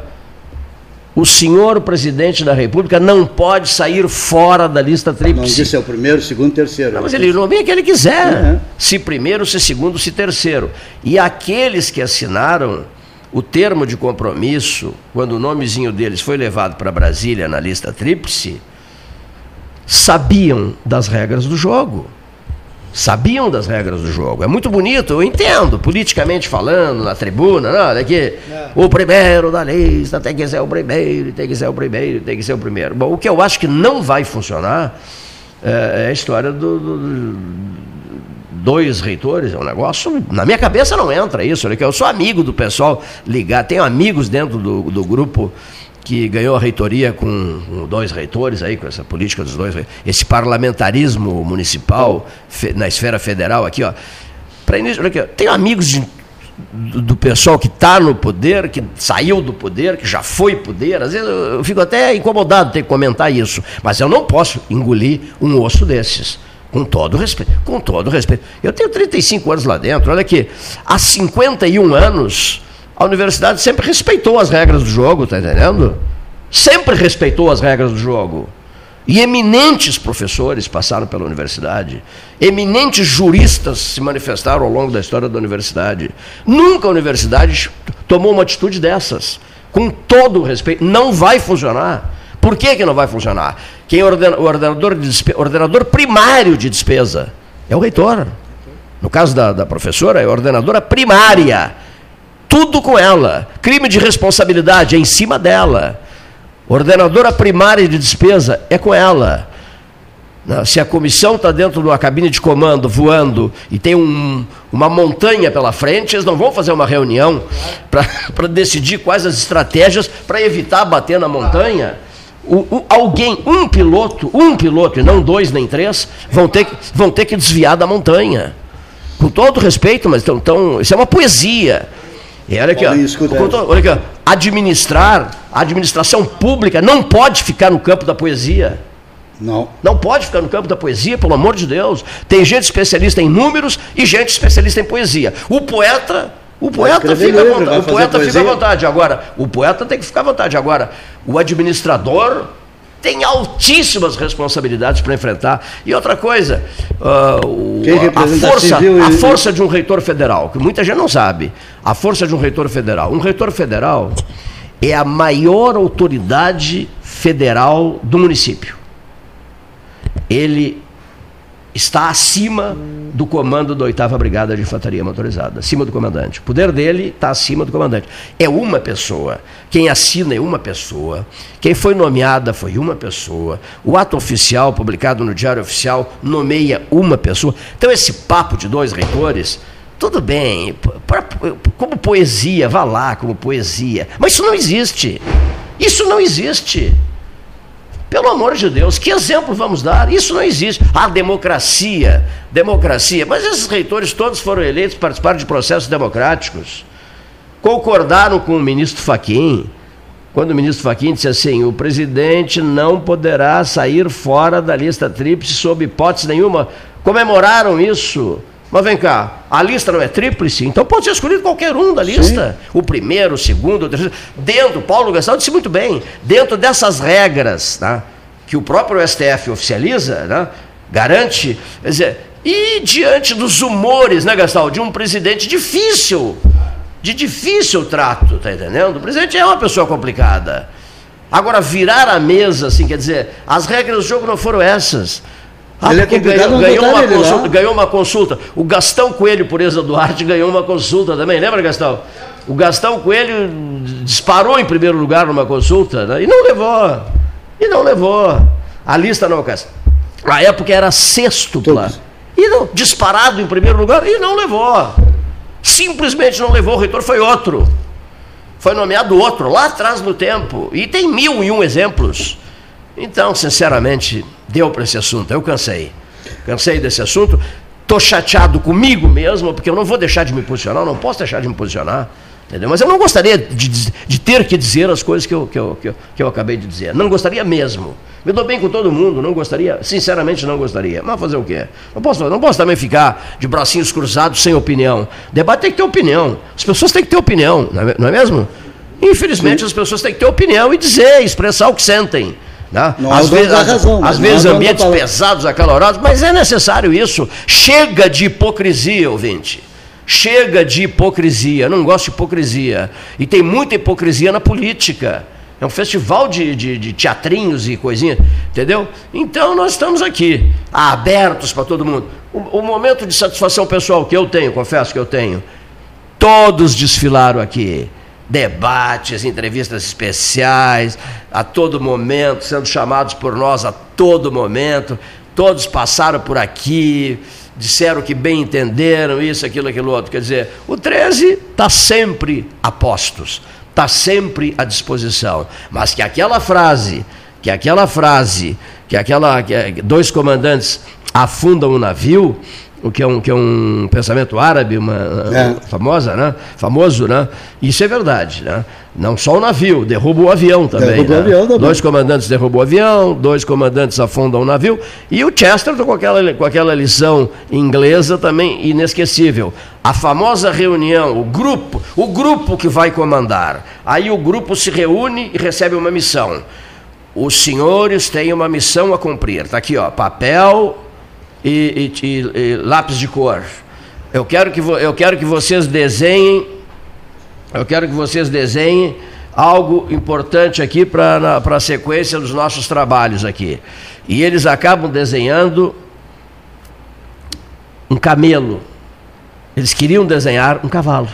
O senhor presidente da República não pode sair fora da lista tríplice. Não disse é o primeiro, segundo, terceiro. Não, mas ele nomeia quem ele quiser. Uhum. Se primeiro, se segundo, se terceiro. E aqueles que assinaram o termo de compromisso, quando o nomezinho deles foi levado para Brasília na lista tríplice, sabiam das regras do jogo sabiam das regras do jogo. É muito bonito, eu entendo, politicamente falando, na tribuna, não, é. o primeiro da lista tem que ser o primeiro, tem que ser o primeiro, tem que ser o primeiro. Bom, o que eu acho que não vai funcionar é, é a história do, do, do dois reitores, é um negócio. Na minha cabeça não entra isso. Eu sou amigo do pessoal ligar, tenho amigos dentro do, do grupo que ganhou a reitoria com, com, dois reitores aí, com essa política dos dois, esse parlamentarismo municipal fe, na esfera federal aqui, ó. Para início, aqui, ó, tenho amigos de, do, do, pessoal que está no poder, que saiu do poder, que já foi poder, às vezes eu, eu fico até incomodado de ter que comentar isso, mas eu não posso engolir um osso desses. Com todo respeito, com todo respeito. Eu tenho 35 anos lá dentro, olha aqui, há 51 anos a universidade sempre respeitou as regras do jogo, tá entendendo? Sempre respeitou as regras do jogo. E eminentes professores passaram pela universidade, eminentes juristas se manifestaram ao longo da história da universidade. Nunca a universidade tomou uma atitude dessas. Com todo o respeito, não vai funcionar. Por que, que não vai funcionar? Quem ordena, o ordenador, de ordenador primário de despesa é o reitor. No caso da, da professora, é a ordenadora primária tudo com ela. Crime de responsabilidade é em cima dela. Ordenadora primária de despesa é com ela. Se a comissão está dentro de uma cabine de comando voando e tem um, uma montanha pela frente, eles não vão fazer uma reunião para [laughs] decidir quais as estratégias para evitar bater na montanha. O, o, alguém, um piloto, um piloto, e não dois nem três, vão ter, vão ter que desviar da montanha. Com todo respeito, mas então, então isso é uma poesia. E olha aqui, ó, olha aqui, ó, administrar, a administração pública não pode ficar no campo da poesia. Não. Não pode ficar no campo da poesia, pelo amor de Deus. Tem gente especialista em números e gente especialista em poesia. O poeta, o poeta fica à vontade. O poeta fica à vontade. Agora, o poeta tem que ficar à vontade. Agora, o administrador tem altíssimas responsabilidades para enfrentar. E outra coisa, uh, a, força, a força de um reitor federal, que muita gente não sabe, a força de um reitor federal. Um reitor federal é a maior autoridade federal do município. Ele está acima do comando da 8 Brigada de Infantaria Motorizada, acima do comandante. O poder dele está acima do comandante. É uma pessoa. Quem assina é uma pessoa. Quem foi nomeada foi uma pessoa. O ato oficial, publicado no Diário Oficial, nomeia uma pessoa. Então, esse papo de dois reitores. Tudo bem, como poesia, vá lá como poesia. Mas isso não existe. Isso não existe. Pelo amor de Deus, que exemplo vamos dar? Isso não existe. A democracia, democracia. Mas esses reitores todos foram eleitos, participaram de processos democráticos. Concordaram com o ministro Faquim, quando o ministro Faquim disse assim: o presidente não poderá sair fora da lista tríplice sob hipótese nenhuma. Comemoraram isso. Mas vem cá, a lista não é tríplice, então pode ser escolhido qualquer um da lista. Sim. O primeiro, o segundo, o terceiro. Dentro, Paulo Gastão disse muito bem, dentro dessas regras né, que o próprio STF oficializa, né, garante. Quer dizer, e diante dos humores, né, Gastão, de um presidente difícil, de difícil trato, tá entendendo? O presidente é uma pessoa complicada. Agora, virar a mesa, assim, quer dizer, as regras do jogo não foram essas. Ah, ele é ganhou, ganhou, uma consulta, ganhou uma consulta. O Gastão Coelho, por exemplo, Duarte, ganhou uma consulta também. Lembra, Gastão? O Gastão Coelho disparou em primeiro lugar numa consulta né? e não levou. E não levou. A lista não alcança. Na época era sextupla. E não, disparado em primeiro lugar e não levou. Simplesmente não levou. O reitor foi outro. foi nomeado outro lá atrás no tempo. E tem mil e um exemplos. Então, sinceramente, deu para esse assunto. Eu cansei. Cansei desse assunto. Estou chateado comigo mesmo, porque eu não vou deixar de me posicionar, não posso deixar de me posicionar. Entendeu? Mas eu não gostaria de, de ter que dizer as coisas que eu, que, eu, que, eu, que eu acabei de dizer. Não gostaria mesmo. Me dou bem com todo mundo, não gostaria, sinceramente não gostaria. Mas fazer o quê? Não posso, não posso também ficar de bracinhos cruzados sem opinião. Debate tem que ter opinião. As pessoas têm que ter opinião, não é, não é mesmo? Infelizmente Sim. as pessoas têm que ter opinião e dizer, expressar o que sentem. Né? às vezes, razão, às vezes ambientes pesados, acalorados, mas é necessário isso. Chega de hipocrisia, ouvinte. Chega de hipocrisia. Não gosto de hipocrisia. E tem muita hipocrisia na política. É um festival de, de, de teatrinhos e coisinhas, entendeu? Então nós estamos aqui, abertos para todo mundo. O, o, momento de satisfação pessoal que eu tenho, confesso que eu tenho, todos desfilaram aqui. Debates, entrevistas especiais, a todo momento, sendo chamados por nós a todo momento. Todos passaram por aqui, disseram que bem entenderam isso, aquilo, aquilo outro. Quer dizer, o 13 está sempre a postos está sempre à disposição. Mas que aquela frase, que aquela frase, que aquela que dois comandantes afundam o navio, o que é um, que é um pensamento árabe, uma, é. famosa, né? Famoso, né? Isso é verdade, né? Não só o navio, derruba o avião também. Derruba né? o avião também. Dois comandantes derrubam o avião, dois comandantes afundam o navio. E o Chesterton com aquela, com aquela lição inglesa também inesquecível. A famosa reunião, o grupo, o grupo que vai comandar. Aí o grupo se reúne e recebe uma missão. Os senhores têm uma missão a cumprir. Está aqui, ó, papel e, e, e, lápis de cor. Eu quero que, eu quero que vocês desenhem eu quero que vocês desenhem algo importante aqui para a sequência dos nossos trabalhos aqui. E eles acabam desenhando um camelo. Eles queriam desenhar um cavalo.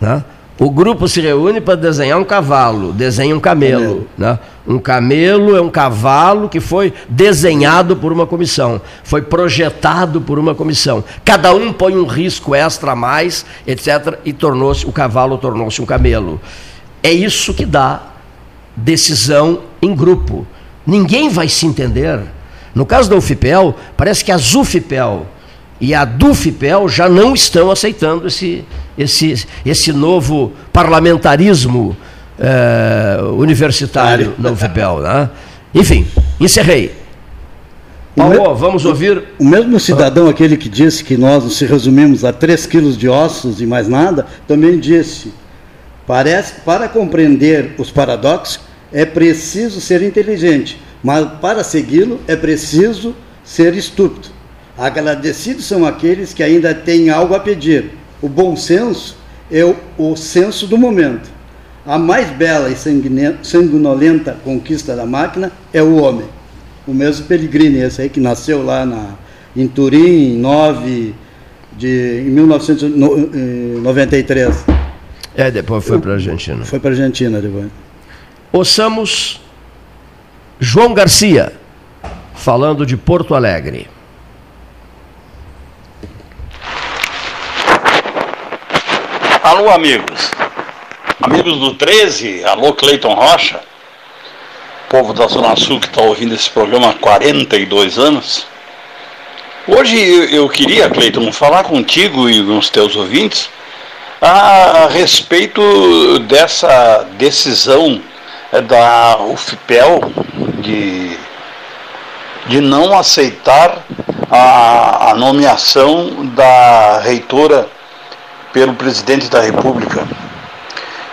Né? O grupo se reúne para desenhar um cavalo, desenha um camelo. camelo. Né? Um camelo é um cavalo que foi desenhado por uma comissão, foi projetado por uma comissão. Cada um põe um risco extra a mais, etc. E tornou-se o cavalo tornou-se um camelo. É isso que dá decisão em grupo. Ninguém vai se entender. No caso da UFIPEL, parece que a ZUFIPEL e a DUFIPEL já não estão aceitando esse, esse, esse novo parlamentarismo eh, universitário no UFIPEL. Né? Enfim, encerrei. Paulo, vamos ouvir. O mesmo cidadão, aquele que disse que nós nos resumimos a 3 quilos de ossos e mais nada, também disse: parece que para compreender os paradoxos é preciso ser inteligente, mas para segui-lo é preciso ser estúpido. Agradecidos são aqueles que ainda têm algo a pedir. O bom senso é o, o senso do momento. A mais bela e sanguinolenta conquista da máquina é o homem. O mesmo Pellegrini, esse aí que nasceu lá na, em Turim em 9 de em 1993. É, depois foi para a Argentina. Foi para a Argentina depois. Ouçamos João Garcia falando de Porto Alegre. Alô, amigos. Amigos do 13, alô, Cleiton Rocha. Povo da Zona Sul que está ouvindo esse programa há 42 anos. Hoje eu queria, Cleiton, falar contigo e com os teus ouvintes a respeito dessa decisão da UFPEL de, de não aceitar a, a nomeação da reitora pelo presidente da República.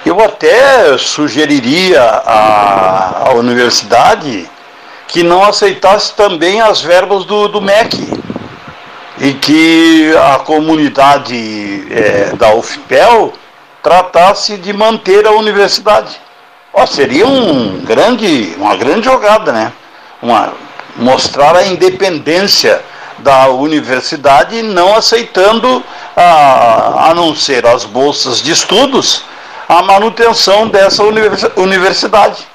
Eu até sugeriria à, à universidade que não aceitasse também as verbas do, do MEC e que a comunidade é, da UFPEL tratasse de manter a universidade. Oh, seria um grande, uma grande jogada, né? Uma, mostrar a independência da universidade não aceitando, a, a não ser as bolsas de estudos, a manutenção dessa universidade.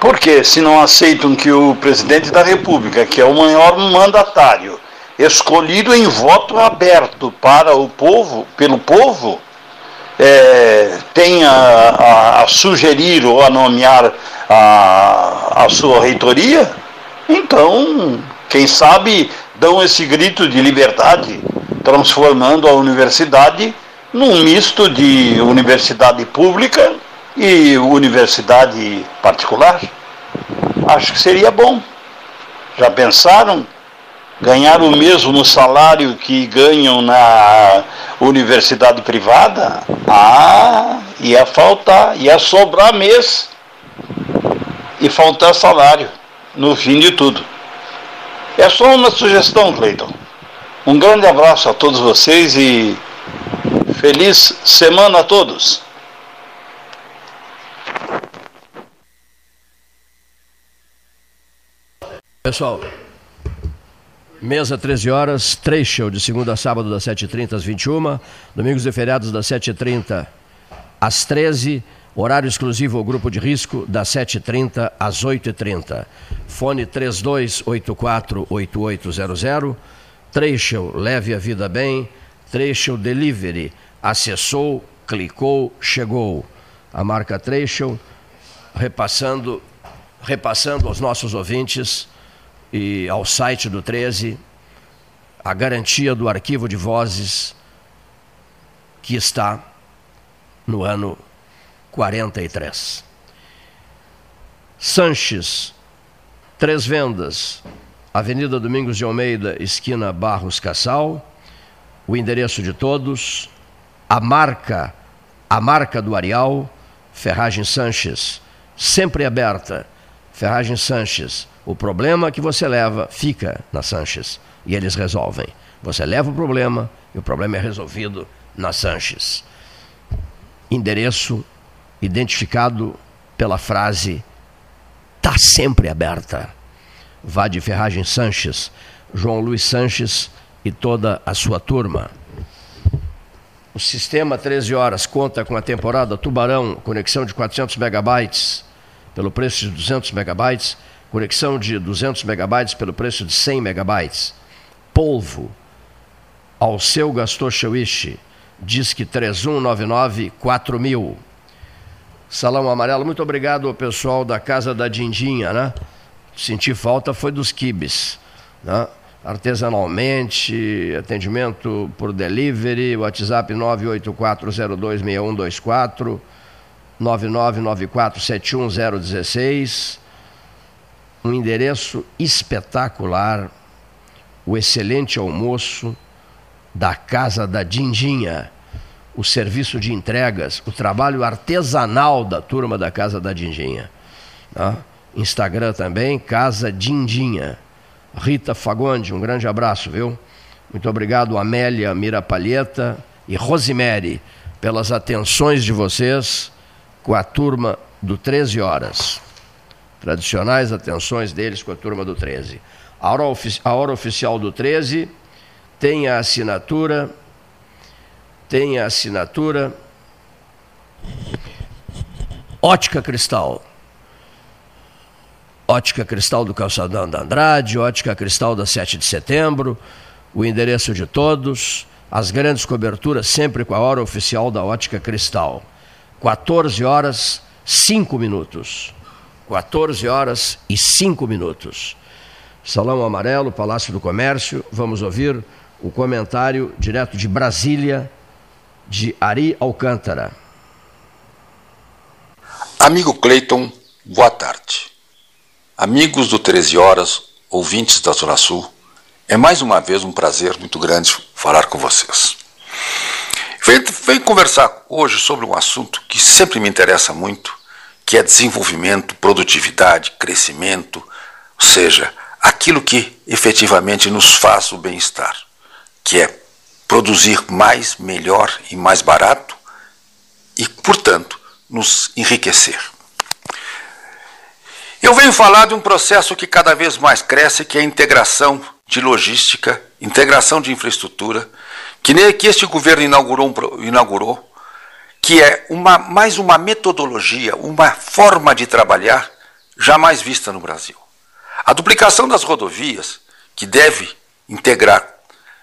Porque se não aceitam que o presidente da República, que é o maior mandatário, escolhido em voto aberto para o povo, pelo povo, é, tem a, a, a, sugerir ou a nomear a, a sua reitoria, então, quem sabe, dão esse grito de liberdade, transformando a universidade num misto de universidade pública e universidade particular. Acho que seria bom. Já pensaram? Ganhar o mesmo salário que ganham na universidade privada? Ah, ia faltar, ia sobrar mês e faltar salário no fim de tudo. É só uma sugestão, Cleiton. Um grande abraço a todos vocês e feliz semana a todos. Pessoal, mesa 13 horas, três show de segunda a sábado das 7h30 às 21 domingos e feriados das 7h30 às 13 Horário exclusivo ao grupo de risco, das 7h30 às 8h30. Fone 32848800. Trecho, leve a vida bem. Trecho Delivery. Acessou, clicou, chegou. A marca Trecho, repassando, repassando aos nossos ouvintes e ao site do 13 a garantia do arquivo de vozes que está no ano 43. Sanches, Três Vendas, Avenida Domingos de Almeida, esquina Barros Cassal. O endereço de todos, a marca, a marca do Arial, Ferragem Sanches, sempre aberta. Ferragem Sanches, o problema que você leva fica na Sanches e eles resolvem. Você leva o problema e o problema é resolvido na Sanches. Endereço identificado pela frase "tá sempre aberta". Vá de Ferragem Sanches, João Luiz Sanches e toda a sua turma. O sistema 13 horas conta com a temporada Tubarão, conexão de 400 megabytes pelo preço de 200 megabytes, conexão de 200 megabytes pelo preço de 100 megabytes. Polvo, ao seu Shawishi, diz que 3199 4000. Salão Amarelo, muito obrigado ao pessoal da Casa da Dindinha, né? Senti falta foi dos quibes, né? Artesanalmente, atendimento por delivery, WhatsApp 984026124, 9994710016. Um endereço espetacular, o excelente almoço da Casa da Dindinha o serviço de entregas, o trabalho artesanal da turma da Casa da Dindinha. Tá? Instagram também, Casa Dindinha. Rita Fagonde, um grande abraço, viu? Muito obrigado, Amélia Mirapalheta e Rosemary, pelas atenções de vocês com a turma do 13 Horas. Tradicionais atenções deles com a turma do 13. A hora, a hora oficial do 13 tem a assinatura tem a assinatura Ótica Cristal. Ótica Cristal do Calçadão da Andrade, Ótica Cristal da 7 de setembro, o endereço de todos, as grandes coberturas sempre com a hora oficial da Ótica Cristal. 14 horas 5 minutos. 14 horas e 5 minutos. Salão Amarelo, Palácio do Comércio, vamos ouvir o comentário direto de Brasília de Ari Alcântara. Amigo Cleiton, boa tarde. Amigos do 13 Horas, ouvintes da Zona Sul, é mais uma vez um prazer muito grande falar com vocês. Venho, venho conversar hoje sobre um assunto que sempre me interessa muito, que é desenvolvimento, produtividade, crescimento, ou seja, aquilo que efetivamente nos faz o bem-estar, que é produzir mais, melhor e mais barato e, portanto, nos enriquecer. Eu venho falar de um processo que cada vez mais cresce, que é a integração de logística, integração de infraestrutura, que, que este governo inaugurou, inaugurou que é uma, mais uma metodologia, uma forma de trabalhar jamais vista no Brasil. A duplicação das rodovias, que deve integrar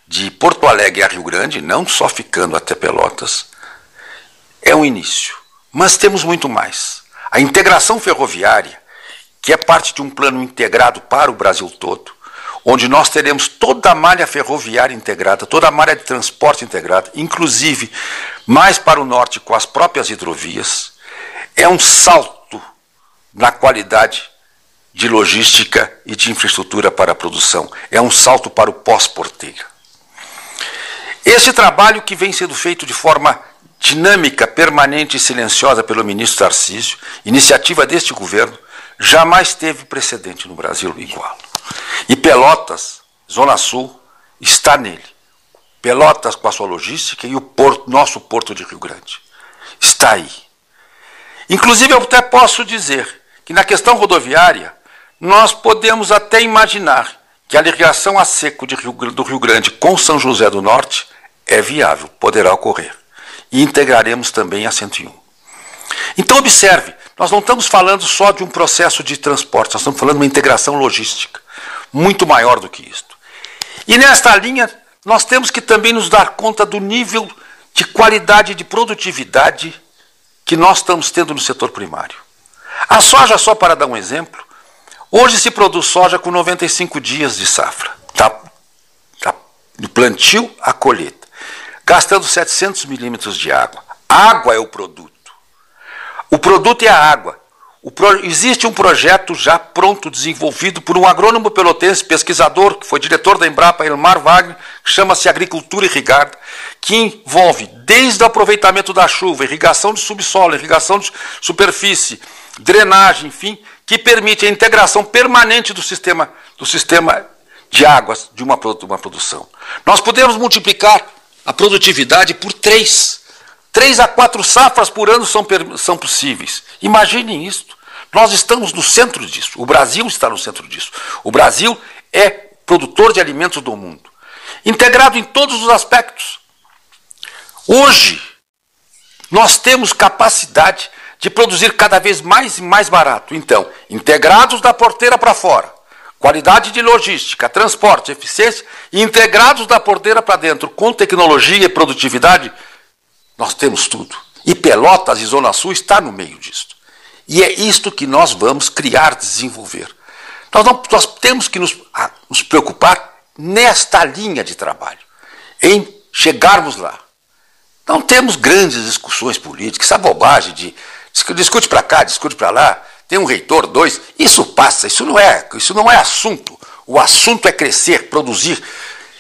de Porto Alegre a Rio Grande, não só ficando até Pelotas, é um início, mas temos muito mais. A integração ferroviária, que é parte de um plano integrado para o Brasil todo, onde nós teremos toda a malha ferroviária integrada, toda a malha de transporte integrada, inclusive mais para o norte com as próprias hidrovias, é um salto na qualidade de logística e de infraestrutura para a produção. É um salto para o pós-porteira. Esse trabalho que vem sendo feito de forma dinâmica, permanente e silenciosa pelo ministro Tarcísio, iniciativa deste governo, jamais teve precedente no Brasil igual. E Pelotas, Zona Sul, está nele. Pelotas com a sua logística e o porto, nosso porto de Rio Grande. Está aí. Inclusive, eu até posso dizer que na questão rodoviária, nós podemos até imaginar que a ligação a seco Rio, do Rio Grande com São José do Norte é viável, poderá ocorrer. E integraremos também a 101. Então, observe, nós não estamos falando só de um processo de transporte, nós estamos falando de uma integração logística, muito maior do que isto. E nesta linha, nós temos que também nos dar conta do nível de qualidade de produtividade que nós estamos tendo no setor primário. A soja, só para dar um exemplo, Hoje se produz soja com 95 dias de safra, tá, tá, do plantio à colheita, gastando 700 milímetros de água. Água é o produto. O produto é a água. Pro, existe um projeto já pronto, desenvolvido por um agrônomo pelotense, pesquisador, que foi diretor da Embrapa, Elmar Wagner, que chama-se Agricultura Irrigada, que envolve desde o aproveitamento da chuva, irrigação de subsolo, irrigação de superfície, drenagem, enfim, que permite a integração permanente do sistema, do sistema de águas de uma, uma produção. Nós podemos multiplicar a produtividade por três. Três a quatro safras por ano são, são possíveis. Imaginem isto. Nós estamos no centro disso. O Brasil está no centro disso. O Brasil é produtor de alimentos do mundo. Integrado em todos os aspectos. Hoje, nós temos capacidade de produzir cada vez mais e mais barato. Então, integrados da porteira para fora, qualidade de logística, transporte, eficiência, integrados da porteira para dentro, com tecnologia e produtividade, nós temos tudo. E Pelotas e Zona Sul está no meio disso. E é isto que nós vamos criar, desenvolver. Nós, não, nós temos que nos, a, nos preocupar nesta linha de trabalho, em chegarmos lá. Não temos grandes discussões políticas, essa bobagem de discute para cá, discute para lá, tem um reitor, dois, isso passa, isso não é, isso não é assunto. O assunto é crescer, produzir.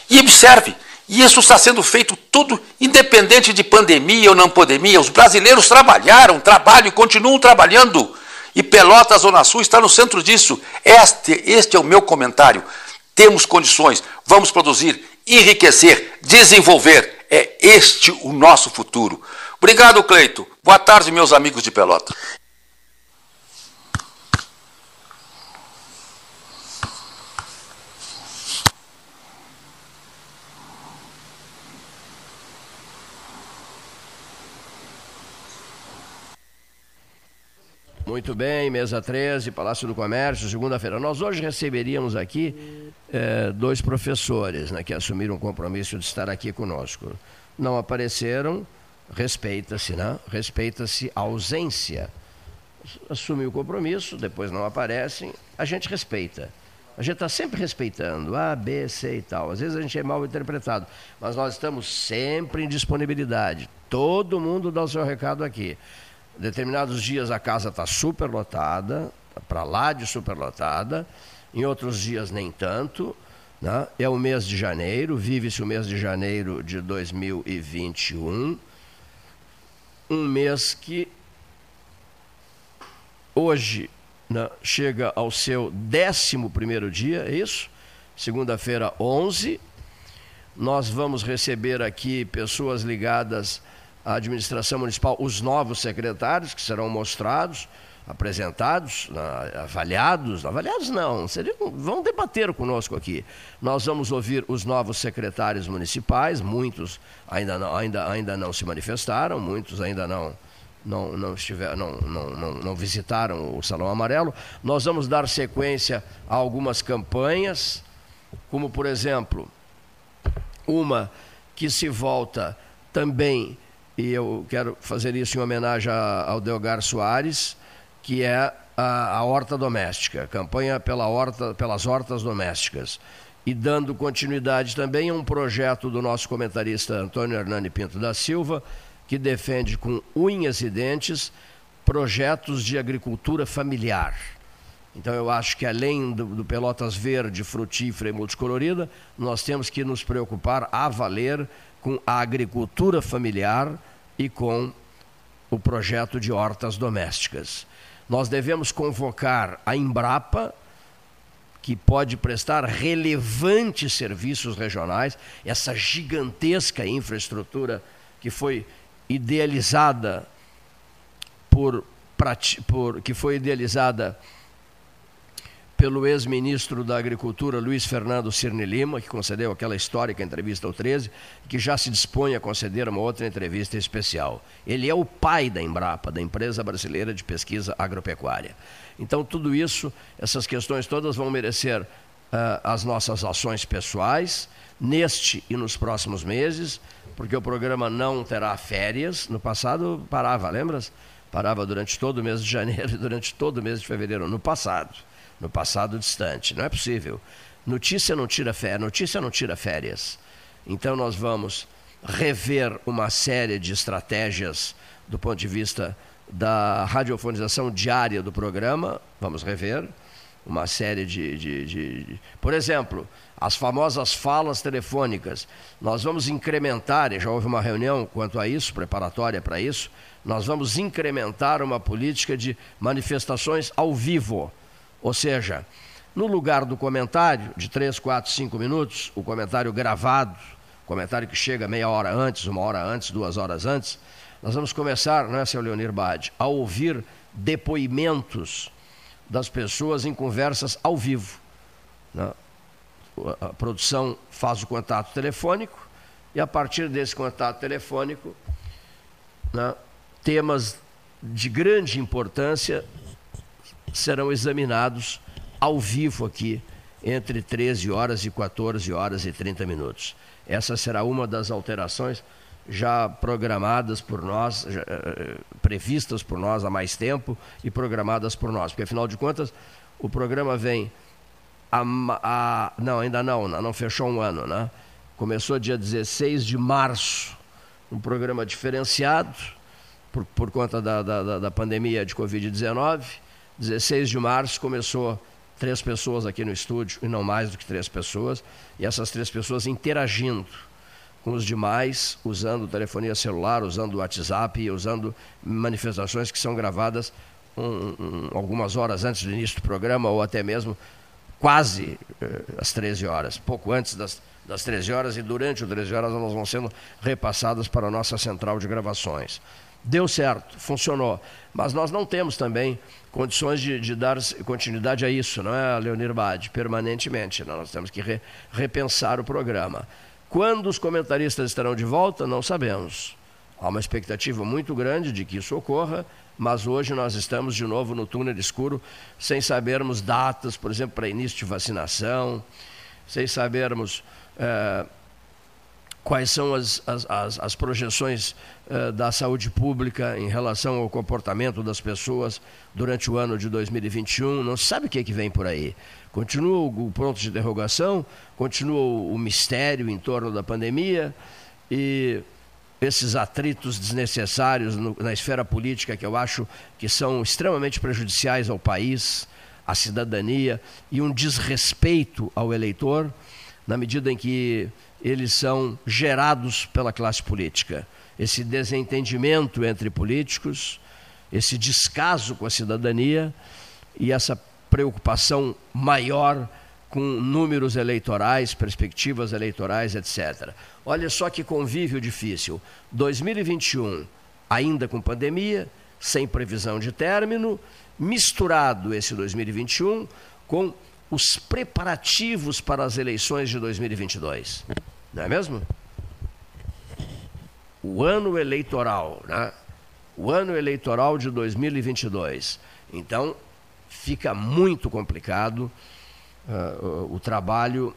E observe, isso está sendo feito tudo independente de pandemia ou não pandemia. Os brasileiros trabalharam, trabalham e continuam trabalhando. E Pelotas, Zona Sul, está no centro disso. Este, este é o meu comentário. Temos condições, vamos produzir, enriquecer, desenvolver. É este o nosso futuro. Obrigado, Cleito. Boa tarde, meus amigos de Pelota. Muito bem, mesa 13, Palácio do Comércio, segunda-feira. Nós hoje receberíamos aqui eh, dois professores né, que assumiram o compromisso de estar aqui conosco. Não apareceram, respeita-se, né? Respeita-se a ausência. Assume o compromisso, depois não aparecem, a gente respeita. A gente está sempre respeitando A, B, C e tal. Às vezes a gente é mal interpretado, mas nós estamos sempre em disponibilidade. Todo mundo dá o seu recado aqui. Determinados dias a casa está super lotada, tá para lá de super lotada. Em outros dias nem tanto. Né? É o mês de janeiro, vive-se o mês de janeiro de 2021 um mês que hoje né, chega ao seu 11 primeiro dia, é isso? Segunda-feira, 11. Nós vamos receber aqui pessoas ligadas à administração municipal, os novos secretários que serão mostrados apresentados, avaliados, avaliados não, seriam, vão debater conosco aqui. Nós vamos ouvir os novos secretários municipais, muitos ainda não, ainda, ainda não se manifestaram, muitos ainda não, não, não, estiver, não, não, não, não visitaram o Salão Amarelo. Nós vamos dar sequência a algumas campanhas, como por exemplo, uma que se volta também e eu quero fazer isso em homenagem ao Delgar Soares, que é a, a horta doméstica, campanha pela horta, pelas hortas domésticas. E dando continuidade também a um projeto do nosso comentarista Antônio Hernani Pinto da Silva, que defende com unhas e dentes projetos de agricultura familiar. Então eu acho que além do, do, Pelotas verde, frutífera e multicolorida, nós temos que nos preocupar a valer com a agricultura familiar e com o projeto de hortas domésticas. Nós devemos convocar a Embrapa, que pode prestar relevantes serviços regionais, essa gigantesca infraestrutura que foi idealizada por, por que foi idealizada pelo ex-ministro da Agricultura Luiz Fernando Cirne Lima, que concedeu aquela histórica entrevista ao 13, que já se dispõe a conceder uma outra entrevista especial. Ele é o pai da Embrapa, da Empresa Brasileira de Pesquisa Agropecuária. Então, tudo isso, essas questões todas vão merecer uh, as nossas ações pessoais, neste e nos próximos meses, porque o programa não terá férias. No passado parava, lembras? Parava durante todo o mês de janeiro e durante todo o mês de fevereiro, no passado no passado distante. Não é possível. Notícia não tira férias, notícia não tira férias. Então nós vamos rever uma série de estratégias do ponto de vista da radiofonização diária do programa, vamos rever uma série de, de, de, de, Por exemplo, as famosas falas telefônicas. Nós vamos incrementar, já houve uma reunião quanto a isso, preparatória para isso, nós vamos incrementar uma política de manifestações ao vivo ou seja, no lugar do comentário, de 3, 4, 5 minutos, o comentário gravado, comentário que chega meia hora antes, uma hora antes, duas horas antes, nós vamos começar, não é, seu Leonir Bade, a ouvir depoimentos das pessoas em conversas ao vivo. Né? A produção faz o contato telefônico e, a partir desse contato telefônico, né, temas de grande importância serão examinados ao vivo aqui, entre 13 horas e 14 horas e 30 minutos. Essa será uma das alterações já programadas por nós, já, uh, previstas por nós há mais tempo e programadas por nós, porque afinal de contas o programa vem a, a, não, ainda não, não fechou um ano, né? Começou dia 16 de março, um programa diferenciado por, por conta da, da, da pandemia de Covid-19 16 de março começou três pessoas aqui no estúdio, e não mais do que três pessoas, e essas três pessoas interagindo com os demais, usando telefonia celular, usando WhatsApp, usando manifestações que são gravadas um, um, algumas horas antes do início do programa, ou até mesmo quase uh, às 13 horas, pouco antes das, das 13 horas, e durante as 13 horas elas vão sendo repassadas para a nossa central de gravações. Deu certo, funcionou. Mas nós não temos também condições de, de dar continuidade a isso, não é, Leonir Bade? Permanentemente. Nós temos que re, repensar o programa. Quando os comentaristas estarão de volta, não sabemos. Há uma expectativa muito grande de que isso ocorra, mas hoje nós estamos de novo no túnel escuro, sem sabermos datas, por exemplo, para início de vacinação, sem sabermos. Eh, quais são as, as, as, as projeções uh, da saúde pública em relação ao comportamento das pessoas durante o ano de 2021. Não se sabe o que, é que vem por aí. Continua o ponto de interrogação, continua o, o mistério em torno da pandemia e esses atritos desnecessários no, na esfera política que eu acho que são extremamente prejudiciais ao país, à cidadania e um desrespeito ao eleitor, na medida em que eles são gerados pela classe política. Esse desentendimento entre políticos, esse descaso com a cidadania e essa preocupação maior com números eleitorais, perspectivas eleitorais, etc. Olha só que convívio difícil. 2021, ainda com pandemia, sem previsão de término, misturado esse 2021 com os preparativos para as eleições de 2022. Não é mesmo? O ano eleitoral, né? O ano eleitoral de 2022. Então, fica muito complicado uh, o, trabalho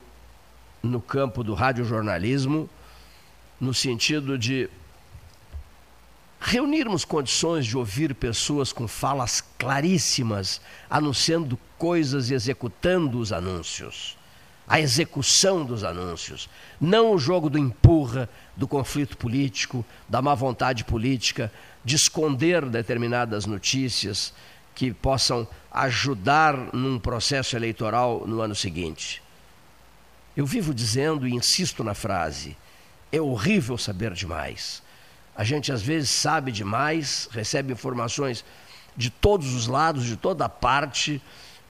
no campo do radiojornalismo, no sentido de reunirmos condições de ouvir pessoas com falas claríssimas, anunciando coisas e executando os anúncios. A execução dos anúncios. Não o jogo do empurra, do conflito político, da má vontade política, de esconder determinadas notícias que possam ajudar num processo eleitoral no ano seguinte. Eu vivo dizendo e insisto na frase: é horrível saber demais a gente às vezes sabe demais, recebe informações de todos os lados, de toda parte,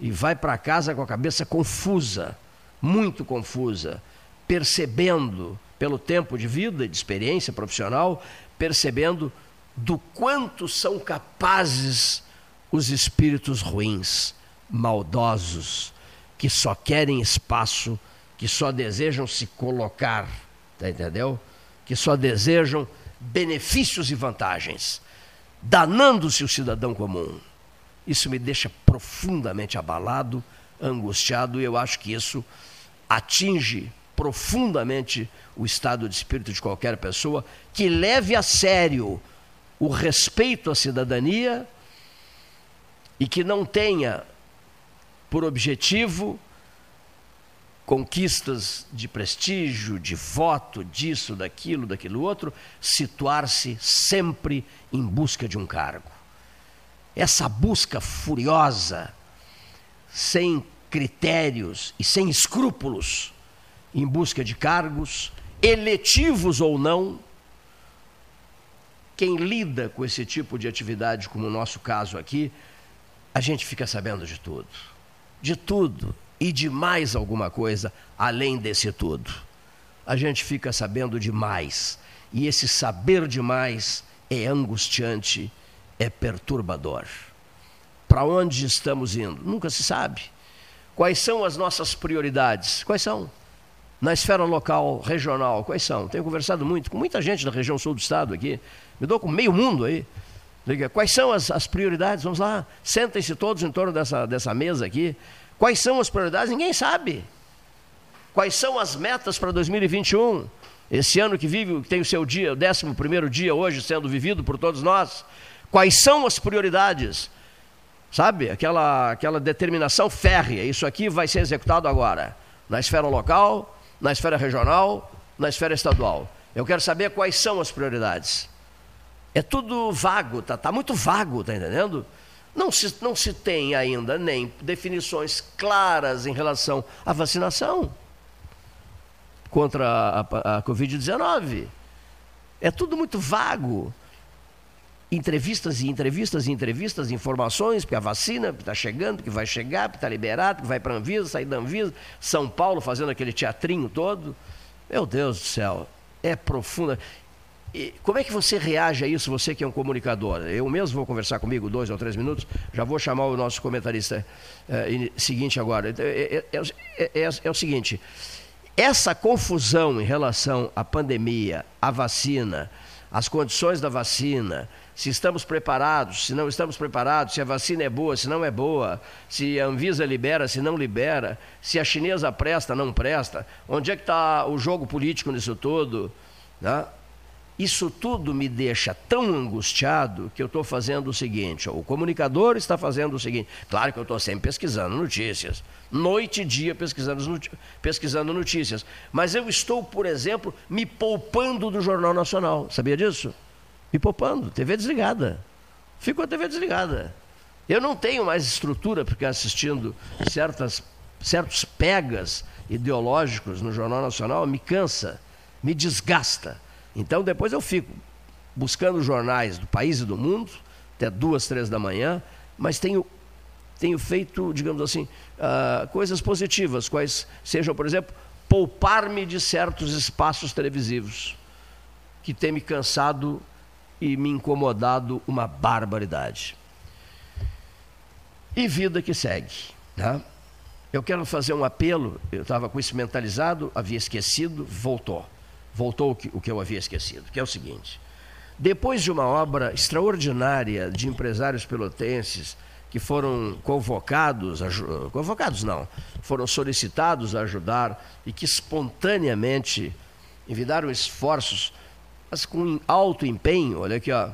e vai para casa com a cabeça confusa, muito confusa, percebendo, pelo tempo de vida e de experiência profissional, percebendo do quanto são capazes os espíritos ruins, maldosos, que só querem espaço, que só desejam se colocar, tá entendeu? Que só desejam benefícios e vantagens, danando-se o cidadão comum. Isso me deixa profundamente abalado, angustiado, e eu acho que isso atinge profundamente o estado de espírito de qualquer pessoa que leve a sério o respeito à cidadania e que não tenha por objetivo conquistas de prestígio, de voto, disso, daquilo, daquilo outro, situar-se sempre em busca de um cargo. Essa busca furiosa, sem critérios e sem escrúpulos, em busca de cargos, eletivos ou não, quem lida com esse tipo de atividade, como o nosso caso aqui, a gente fica sabendo de tudo. De tudo e de mais alguma coisa além desse tudo. A gente fica sabendo demais, e esse saber demais é angustiante, é perturbador. Para onde estamos indo? Nunca se sabe. Quais são as nossas prioridades? Quais são? Na esfera local, regional, quais são? Tenho conversado muito com muita gente da região sul do estado aqui, me dou com meio mundo aí. Quais são as, as prioridades? Vamos lá, sentem-se todos em torno dessa, dessa mesa aqui. Quais são as prioridades? Ninguém sabe. Quais são as metas para 2021? Esse ano que vive, que tem o seu dia, o 11 primeiro dia hoje sendo vivido por todos nós. Quais são as prioridades? Sabe? Aquela, aquela determinação férrea. Isso aqui vai ser executado agora. Na esfera local, na esfera regional, na esfera estadual. Eu quero saber quais são as prioridades. É tudo vago, tá, tá muito vago, tá entendendo? Não se, não se tem ainda nem definições claras em relação à vacinação contra a, a, a Covid-19. É tudo muito vago. Entrevistas e entrevistas e entrevistas, informações, porque a vacina está chegando, que vai chegar, que está liberado, que vai para Anvisa, sair da Anvisa, São Paulo fazendo aquele teatrinho todo. Meu Deus do céu, é profunda. E como é que você reage a isso, você que é um comunicador? Eu mesmo vou conversar comigo dois ou três minutos, já vou chamar o nosso comentarista é, seguinte agora. É, é, é, o seguinte: essa confusão em relação à pandemia, à vacina, às condições da vacina, se estamos preparados, se não estamos preparados, se a vacina é boa, se não é boa, se a Anvisa libera, se não libera, se a chinesa presta, não presta, onde é que está o jogo político nisso todo? Né? Isso tudo me deixa tão angustiado que eu estou fazendo o seguinte: o comunicador está fazendo o seguinte. Claro que eu estou sempre pesquisando notícias, noite e dia pesquisando, pesquisando notícias. Mas eu estou, por exemplo, me poupando do Jornal Nacional. Sabia disso? Me poupando, TV desligada. Fico com a TV desligada. Eu não tenho mais estrutura ficar assistindo certas, certos pegas ideológicos no Jornal Nacional, me cansa, me desgasta. Então depois eu fico buscando jornais do país e do mundo, até duas, três da manhã, mas tenho, tenho feito, digamos assim, uh, coisas positivas, quais sejam, por exemplo, poupar-me de certos espaços televisivos, que tem me cansado e me incomodado uma barbaridade. E vida que segue. Né? Eu quero fazer um apelo, eu estava com isso mentalizado, havia esquecido, voltou voltou o que, o que eu havia esquecido, que é o seguinte. Depois de uma obra extraordinária de empresários pelotenses que foram convocados, convocados não, foram solicitados a ajudar e que espontaneamente enviaram esforços, mas com alto empenho, olha aqui, ó,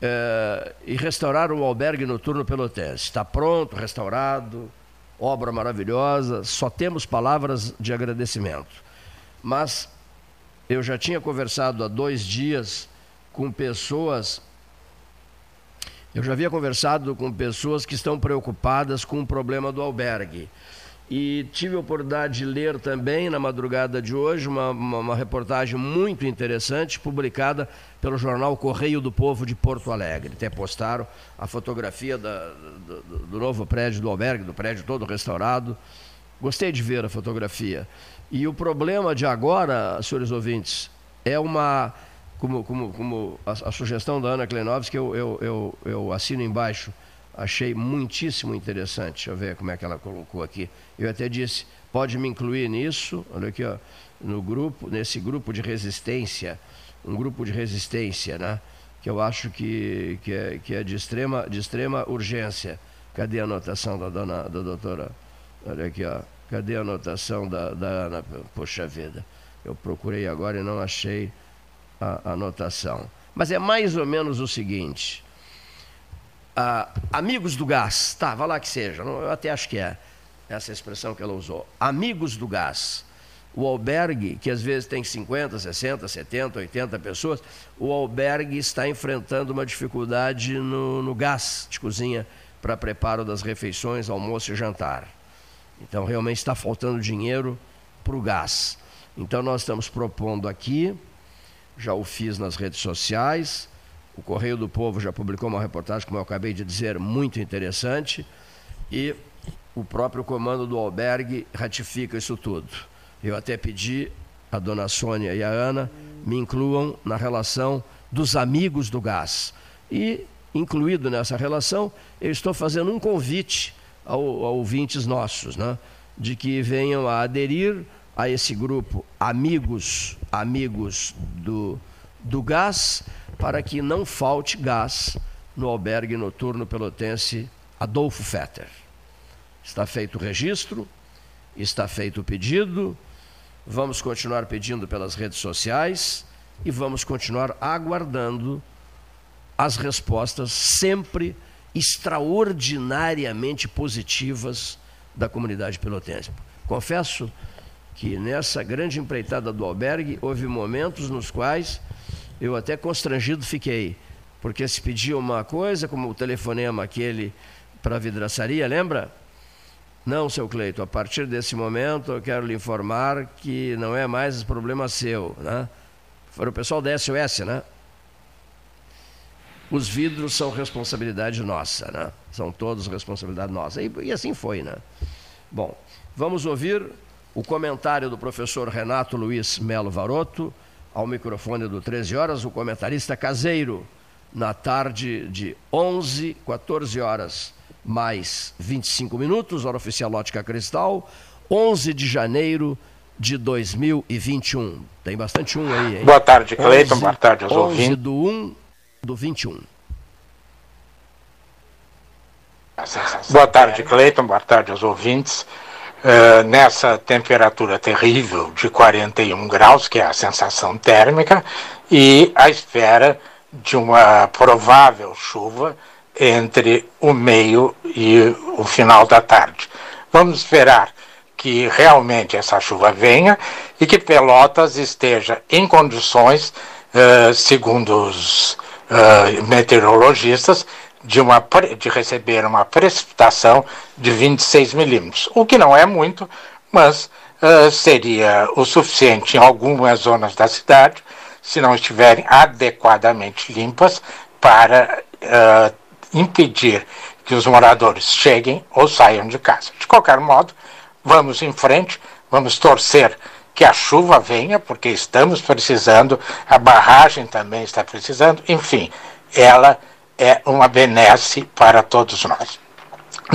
é, e restaurar o albergue noturno pelotense. Está pronto, restaurado, obra maravilhosa, só temos palavras de agradecimento. Mas eu já tinha conversado há dois dias com pessoas. Eu já havia conversado com pessoas que estão preocupadas com o problema do albergue. E tive a oportunidade de ler também na madrugada de hoje uma, uma, uma, reportagem muito interessante publicada pelo jornal Correio do Povo de Porto Alegre. Até postaram a fotografia da, do, do, novo prédio do albergue, do prédio todo restaurado. Gostei de ver a fotografia. E o problema de agora, senhores ouvintes, é uma. Como, como, como a, a sugestão da Ana Klenovski, eu, eu, eu, eu assino embaixo achei muitíssimo interessante. Deixa eu ver como é que ela colocou aqui. Eu até disse, pode me incluir nisso, olha aqui, ó, no grupo, nesse grupo de resistência, um grupo de resistência, né? Que eu acho que, que, é, que é de extrema, de extrema urgência. Cadê a anotação da dona, da doutora? Olha aqui, ó. Cadê a anotação da, da Ana? Poxa vida, eu procurei agora e não achei a anotação. Mas é mais ou menos o seguinte ah, amigos do gás, tá, vai lá que seja, eu até acho que é essa expressão que ela usou. Amigos do gás. O albergue, que às vezes tem 50, 60, 70, 80 pessoas, o albergue está enfrentando uma dificuldade no, no gás de cozinha para preparo das refeições, almoço e jantar. Então, realmente está faltando dinheiro para o gás. Então, nós estamos propondo aqui, já o fiz nas redes sociais, o Correio do Povo já publicou uma reportagem, como eu acabei de dizer, muito interessante, e o próprio comando do albergue ratifica isso tudo. Eu até pedi a dona Sônia e a Ana me incluam na relação dos amigos do gás. E, incluído nessa relação, eu estou fazendo um convite ao, ouvintes nossos, né, de que venham a aderir a esse grupo Amigos, Amigos do, do Gás, para que não falte gás no albergue noturno pelotense Adolfo Fetter. Está feito o registro, está feito o pedido, vamos continuar pedindo pelas redes sociais e vamos continuar aguardando as respostas sempre extraordinariamente positivas da comunidade pelotense. Confesso que nessa grande empreitada do albergue houve momentos nos quais eu até constrangido fiquei, porque se pedia uma coisa, como o telefonema aquele para a vidraçaria, lembra? Não, seu Cleito, a partir desse momento eu quero lhe informar que não é mais problema seu, né? Foi o pessoal da SOS, né? Os vidros são responsabilidade nossa, né? São todos responsabilidade nossa. E, e assim foi, né? Bom, vamos ouvir o comentário do professor Renato Luiz Melo Varoto, ao microfone do 13 horas, o comentarista caseiro, na tarde de 11, 14 horas, mais 25 minutos, hora oficial Ótica Cristal, 11 de janeiro de 2021. Tem bastante um aí, hein? Boa tarde, Cleiton. Boa tarde aos 11 ouvintes. do 1 do 21. Boa tarde, Cleiton. Boa tarde aos ouvintes. Uh, nessa temperatura terrível de 41 graus, que é a sensação térmica, e a espera de uma provável chuva entre o meio e o final da tarde. Vamos esperar que realmente essa chuva venha e que Pelotas esteja em condições, uh, segundo os uh, meteorologistas, de, uma, de receber uma precipitação de 26 milímetros, o que não é muito, mas uh, seria o suficiente em algumas zonas da cidade, se não estiverem adequadamente limpas, para uh, impedir que os moradores cheguem ou saiam de casa. De qualquer modo, vamos em frente, vamos torcer que a chuva venha, porque estamos precisando, a barragem também está precisando, enfim, ela é uma benesse para todos nós.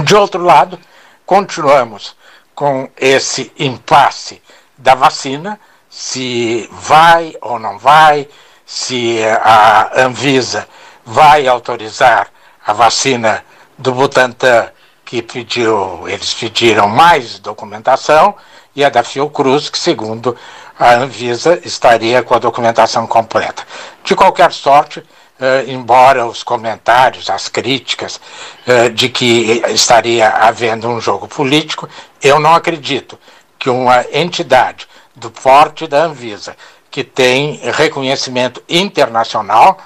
De outro lado, continuamos com esse impasse da vacina, se vai ou não vai, se a Anvisa vai autorizar a vacina do Butantan, que pediu, eles pediram mais documentação, e a da Fiocruz, que segundo a Anvisa estaria com a documentação completa. De qualquer sorte, Uh, embora os comentários, as críticas uh, de que estaria havendo um jogo político, eu não acredito que uma entidade do porte da Anvisa, que tem reconhecimento internacional,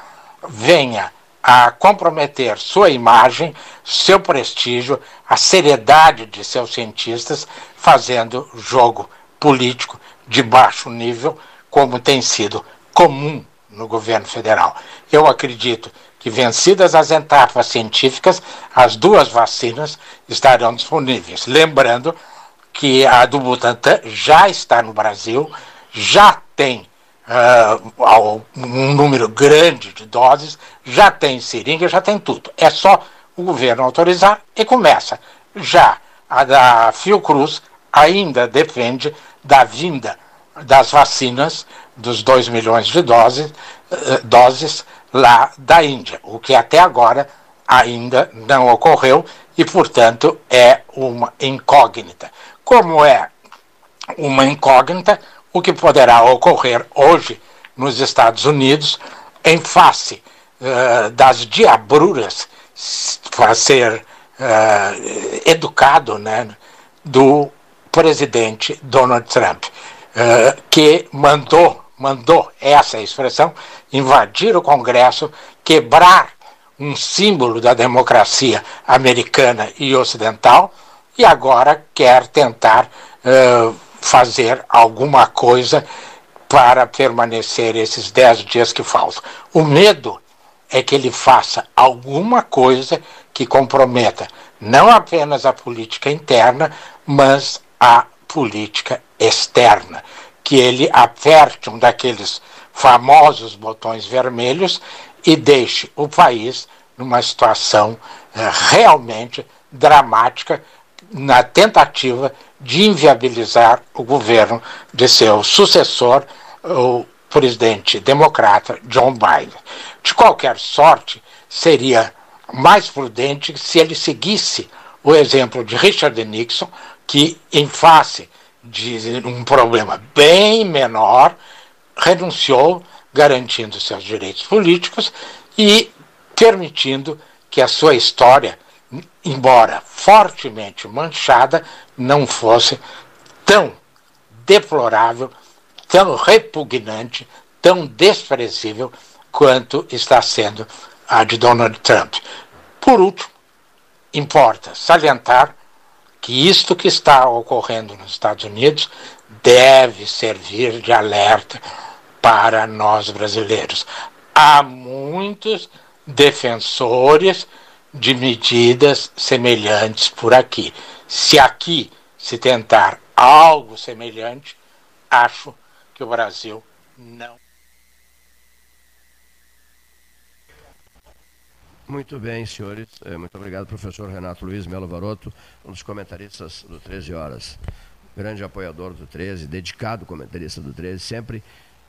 venha a comprometer sua imagem, seu prestígio, a seriedade de seus cientistas, fazendo jogo político de baixo nível, como tem sido comum no governo federal. Eu acredito que, vencidas as etapas científicas, as duas vacinas estarão disponíveis. Lembrando que a do Butantan já está no Brasil, já tem uh, um número grande de doses, já tem seringa, já tem tudo. É só o governo autorizar e começa. Já a da Fiocruz ainda depende da vinda das vacinas dos 2 milhões de doses, eh, doses lá da Índia, o que até agora ainda não ocorreu e, portanto, é uma incógnita. Como é uma incógnita, o que poderá ocorrer hoje nos Estados Unidos em face uh, das diabruras para ser uh, educado né, do presidente Donald Trump, uh, que mandou mandou essa expressão, invadir o Congresso, quebrar um símbolo da democracia americana e ocidental, e agora quer tentar uh, fazer alguma coisa para permanecer esses dez dias que faltam. O medo é que ele faça alguma coisa que comprometa não apenas a política interna, mas a política externa que ele aperte um daqueles famosos botões vermelhos e deixe o país numa situação eh, realmente dramática na tentativa de inviabilizar o governo de seu sucessor, o presidente democrata John Biden. De qualquer sorte, seria mais prudente se ele seguisse o exemplo de Richard Nixon, que, em face de um problema bem menor, renunciou, garantindo seus direitos políticos e permitindo que a sua história, embora fortemente manchada, não fosse tão deplorável, tão repugnante, tão desprezível quanto está sendo a de Donald Trump. Por último, importa salientar que isto que está ocorrendo nos Estados Unidos deve servir de alerta para nós brasileiros. Há muitos defensores de medidas semelhantes por aqui. Se aqui se tentar algo semelhante, acho que o Brasil não. Muito bem, senhores. Eh, muito obrigado, professor Renato Luiz Melo Varoto, um dos comentaristas do 13 Horas. Grande apoiador do 13, dedicado comentarista do 13, sempre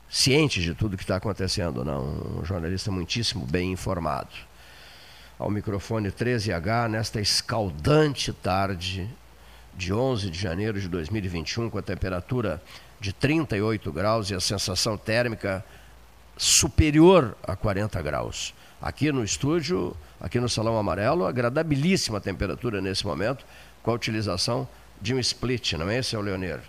ciente de tudo que está acontecendo. Não? Um jornalista muitíssimo bem informado. Ao microfone 13H, nesta escaldante tarde de 11 de janeiro de 2021, com a temperatura de 38 graus e a sensação térmica superior a 40 graus. Aqui no estúdio, aqui no Salão Amarelo, agradabilíssima temperatura nesse momento, com a utilização de um split, não é, seu Leonir?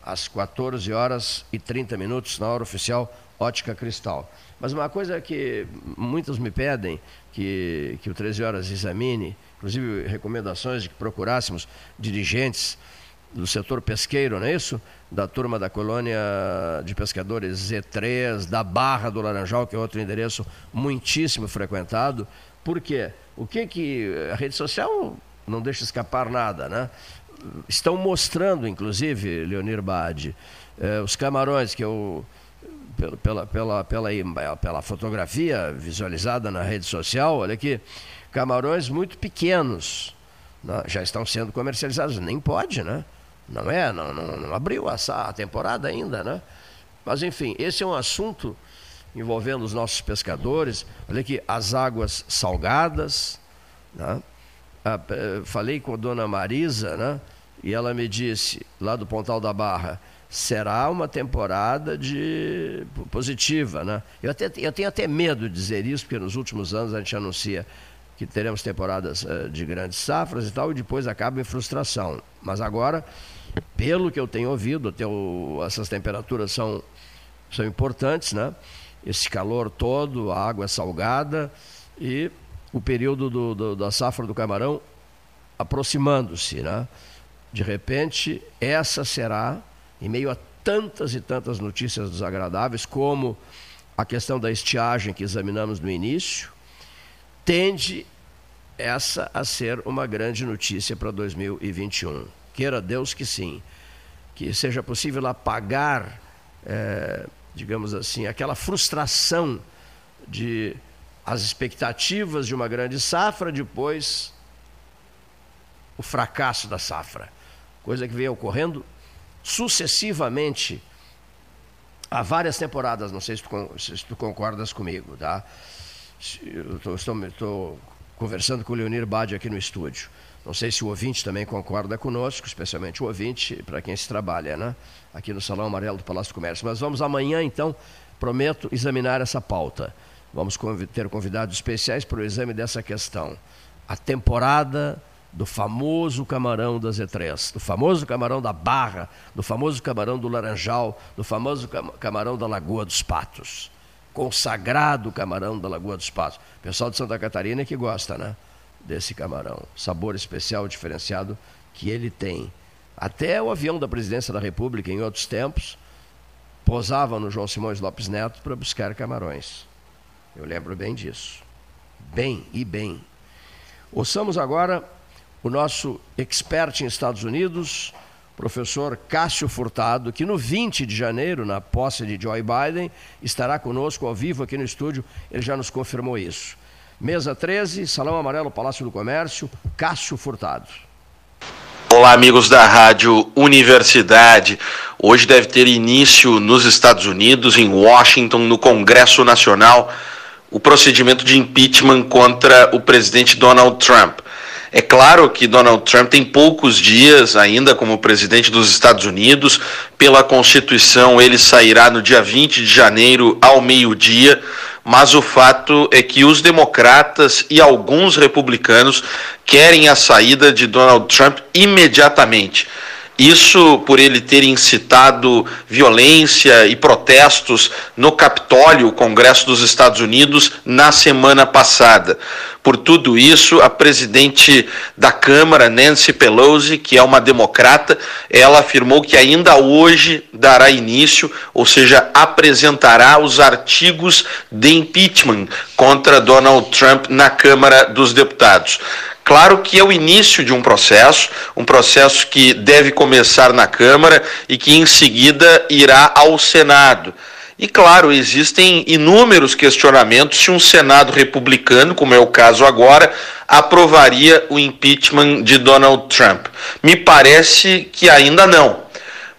Às 14 horas e 30 minutos, na hora oficial, ótica cristal. Mas uma coisa que muitos me pedem, que, que o 13 horas examine, inclusive recomendações de que procurássemos dirigentes do setor pesqueiro, não é isso? Da turma da colônia de pescadores Z3, da Barra do Laranjal, que é outro endereço muitíssimo frequentado. Por quê? O que que a rede social não deixa escapar nada, né? Estão mostrando, inclusive, Leonir Bade, eh, os camarões que eu pela, pela, pela, pela fotografia visualizada na rede social, olha aqui, camarões muito pequenos, né? já estão sendo comercializados. Nem pode, né? Não é? Não, não, não abriu a, a temporada ainda, né? Mas enfim, esse é um assunto envolvendo os nossos pescadores. Olha aqui, as águas salgadas. Né? Ah, falei com a dona Marisa, né? E ela me disse, lá do Pontal da Barra, será uma temporada de positiva, né? Eu, até, eu tenho até medo de dizer isso, porque nos últimos anos a gente anuncia que teremos temporadas uh, de grandes safras e tal, e depois acaba em frustração. Mas agora, pelo que eu tenho ouvido, até o, essas temperaturas são, são importantes, né? Esse calor todo, a água salgada e o período do, do, da safra do camarão aproximando-se, né? De repente, essa será em meio a tantas e tantas notícias desagradáveis, como a questão da estiagem que examinamos no início, tende essa a ser uma grande notícia para 2021. Queira Deus que sim, que seja possível apagar, é, digamos assim, aquela frustração de as expectativas de uma grande safra, depois o fracasso da safra, coisa que veio ocorrendo sucessivamente há várias temporadas, não sei se tu, se tu concordas comigo, tá? Estou conversando com o Leonir Bade aqui no estúdio. Não sei se o ouvinte também concorda conosco, especialmente o ouvinte, para quem se trabalha, né? Aqui no Salão Amarelo do Palácio do Comércio. Mas vamos amanhã, então, prometo examinar essa pauta. Vamos ter convidados especiais para o exame dessa questão. A temporada do famoso camarão das E3, do famoso camarão da Barra, do famoso camarão do Laranjal, do famoso camarão da Lagoa dos Patos. Consagrado camarão da Lagoa dos Patos. Pessoal de Santa Catarina é que gosta, né? Desse camarão. Sabor especial, diferenciado que ele tem. Até o avião da presidência da República, em outros tempos, posava no João Simões Lopes Neto para buscar camarões. Eu lembro bem disso. Bem e bem. Ouçamos agora o nosso expert em Estados Unidos, professor Cássio Furtado, que no 20 de janeiro, na posse de Joe Biden, estará conosco ao vivo aqui no estúdio. Ele já nos confirmou isso. Mesa 13, Salão Amarelo, Palácio do Comércio, Cássio Furtado. Olá, amigos da Rádio Universidade. Hoje deve ter início nos Estados Unidos, em Washington, no Congresso Nacional, o procedimento de impeachment contra o presidente Donald Trump. É claro que Donald Trump tem poucos dias ainda como presidente dos Estados Unidos. Pela Constituição, ele sairá no dia 20 de janeiro ao meio-dia. Mas o fato é que os democratas e alguns republicanos querem a saída de Donald Trump imediatamente. Isso por ele ter incitado violência e protestos no Capitólio, o Congresso dos Estados Unidos, na semana passada. Por tudo isso, a presidente da Câmara, Nancy Pelosi, que é uma democrata, ela afirmou que ainda hoje dará início, ou seja, apresentará os artigos de impeachment contra Donald Trump na Câmara dos Deputados. Claro que é o início de um processo, um processo que deve começar na Câmara e que em seguida irá ao Senado. E claro, existem inúmeros questionamentos se um Senado republicano, como é o caso agora, aprovaria o impeachment de Donald Trump. Me parece que ainda não.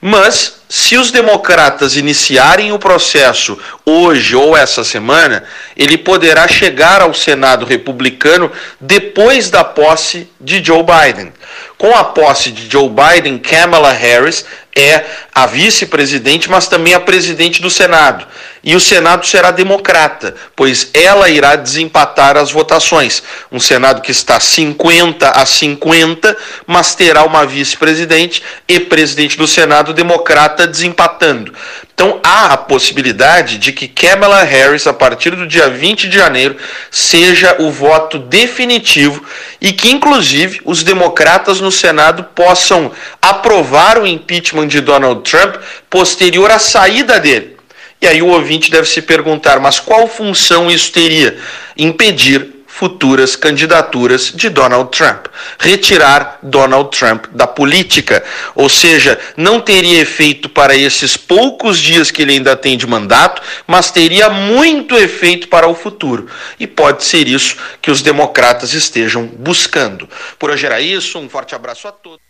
Mas se os democratas iniciarem o processo hoje ou essa semana, ele poderá chegar ao Senado republicano depois da posse de Joe Biden. Com a posse de Joe Biden, Kamala Harris é a vice-presidente, mas também a presidente do Senado. E o Senado será democrata, pois ela irá desempatar as votações. Um Senado que está 50 a 50, mas terá uma vice-presidente e presidente do Senado democrata desempatando. Então há a possibilidade de que Kamala Harris, a partir do dia 20 de janeiro, seja o voto definitivo e que, inclusive, os democratas no Senado possam aprovar o impeachment de Donald Trump posterior à saída dele. E aí o ouvinte deve se perguntar: mas qual função isso teria? Impedir futuras candidaturas de Donald Trump. Retirar Donald Trump da política. Ou seja, não teria efeito para esses poucos dias que ele ainda tem de mandato, mas teria muito efeito para o futuro. E pode ser isso que os democratas estejam buscando. Por hoje era isso. Um forte abraço a todos.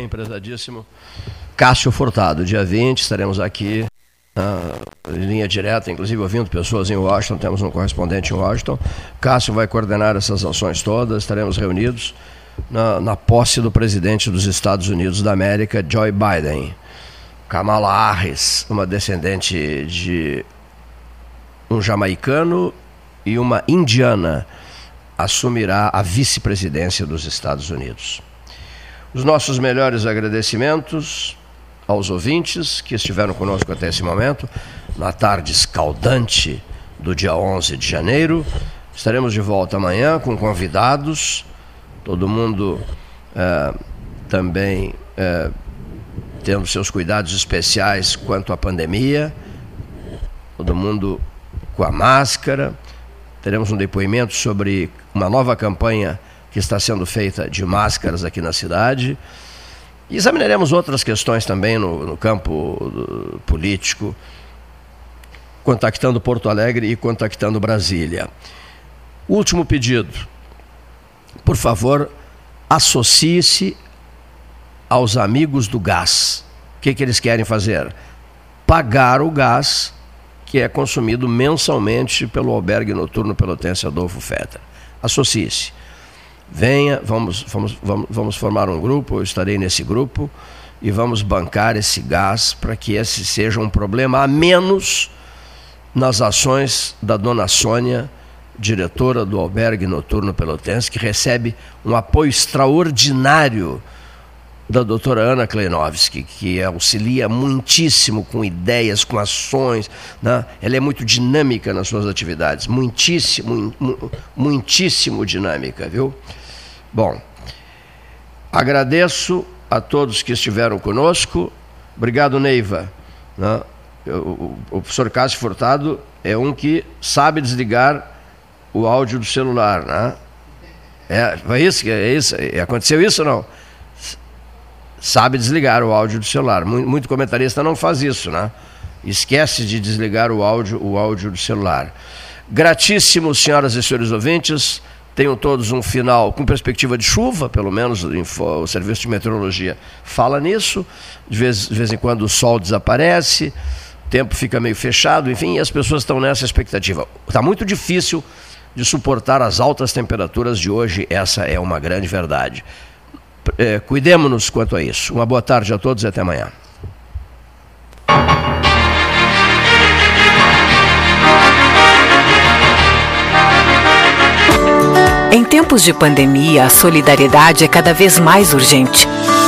Empresadíssimo Cássio Furtado, dia 20, estaremos aqui linha direta, inclusive ouvindo pessoas em Washington, temos um correspondente em Washington. Cássio vai coordenar essas ações todas, estaremos reunidos na, na posse do presidente dos Estados Unidos da América, Joe Biden. Kamala Harris, uma descendente de um jamaicano e uma indiana, assumirá a vice-presidência dos Estados Unidos. Os nossos melhores agradecimentos aos ouvintes que estiveram conosco até esse momento, na tarde escaldante do dia 11 de janeiro. Estaremos de volta amanhã com convidados, todo mundo é, também é, tendo seus cuidados especiais quanto à pandemia, todo mundo com a máscara. Teremos um depoimento sobre uma nova campanha que está sendo feita de máscaras aqui na cidade. E examinaremos outras questões também no, no campo político, contactando Porto Alegre e contactando Brasília. Último pedido. Por favor, associe-se aos amigos do gás. O que, que eles querem fazer? Pagar o gás que é consumido mensalmente pelo albergue noturno pelotense Adolfo Fetter. Associe-se. Venha, vamos, vamos, vamos, vamos formar um grupo, eu estarei nesse grupo, e vamos bancar esse gás para que esse seja um problema a menos nas ações da dona Sônia diretora do albergue noturno pelotense, que recebe um apoio extraordinário da doutora Ana Kleinovski, que auxilia muitíssimo com ideias, com ações. Né? Ela é muito dinâmica nas suas atividades, muitíssimo, muitíssimo dinâmica, viu? Bom, agradeço a todos que estiveram conosco. Obrigado, Neiva. Né? O, o professor Cássio Furtado é um que sabe desligar o áudio do celular, né? É, foi isso? É isso? Aconteceu isso ou não? Sabe desligar o áudio do celular. Muito, comentarista não faz isso, né? Esquece de desligar o áudio, o áudio do celular. Gratíssimo, senhoras e senhores ouvintes. Tenham todos um final com perspectiva de chuva, pelo menos o Serviço de Meteorologia fala nisso. De vez, de vez em quando o sol desaparece, o tempo fica meio fechado, enfim, as pessoas estão nessa expectativa. Está muito difícil de suportar as altas temperaturas de hoje, essa é uma grande verdade. É, Cuidemos-nos quanto a isso. Uma boa tarde a todos e até amanhã. Em tempos de pandemia, a solidariedade é cada vez mais urgente.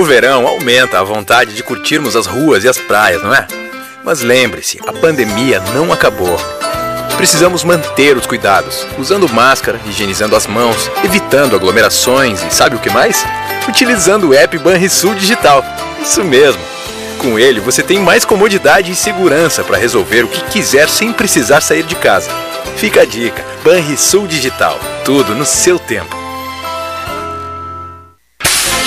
O verão, aumenta a vontade de curtirmos as ruas e as praias, não é? Mas lembre-se, a pandemia não acabou. Precisamos manter os cuidados, usando máscara, higienizando as mãos, evitando aglomerações e sabe o que mais? Utilizando o app Banrisul Digital. Isso mesmo. Com ele, você tem mais comodidade e segurança para resolver o que quiser sem precisar sair de casa. Fica a dica: Banrisul Digital. Tudo no seu tempo.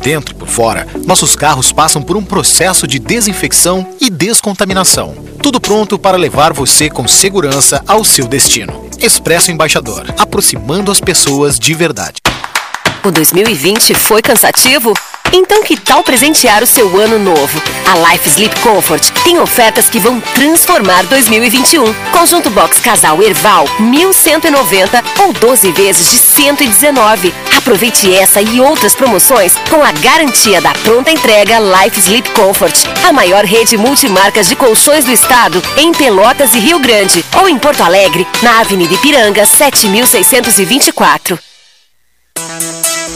Dentro e por fora, nossos carros passam por um processo de desinfecção e descontaminação. Tudo pronto para levar você com segurança ao seu destino. Expresso Embaixador, aproximando as pessoas de verdade. O 2020 foi cansativo? Então que tal presentear o seu ano novo? A Life Sleep Comfort tem ofertas que vão transformar 2021. Conjunto Box Casal Erval, 1190 ou 12 vezes de 119. Aproveite essa e outras promoções com a garantia da pronta entrega Life Sleep Comfort, a maior rede multimarcas de colchões do estado, em Pelotas e Rio Grande, ou em Porto Alegre, na Avenida Ipiranga, 7624.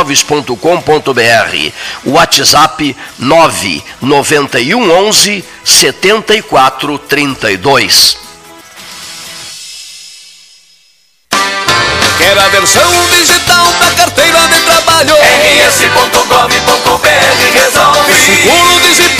imóveis.com.br. WhatsApp 991 11 74 32. Quer a versão digital da carteira de trabalho? rs.gov.br resolve. Aquele galho.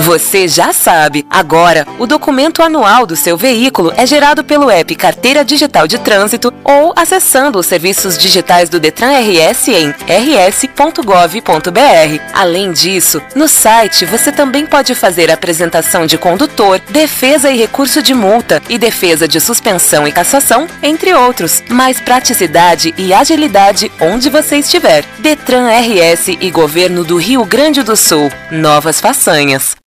Você já sabe, agora o documento anual do seu veículo é gerado pelo app Carteira Digital de Trânsito ou acessando os serviços digitais do Detran RS em rs.gov.br. Além disso, no site você também pode fazer apresentação de condutor, defesa e recurso de multa e defesa de suspensão e cassação, entre outros. Mais praticidade e agilidade onde você estiver. Detran RS e Governo do Rio Grande do Sul. Novas façanhas.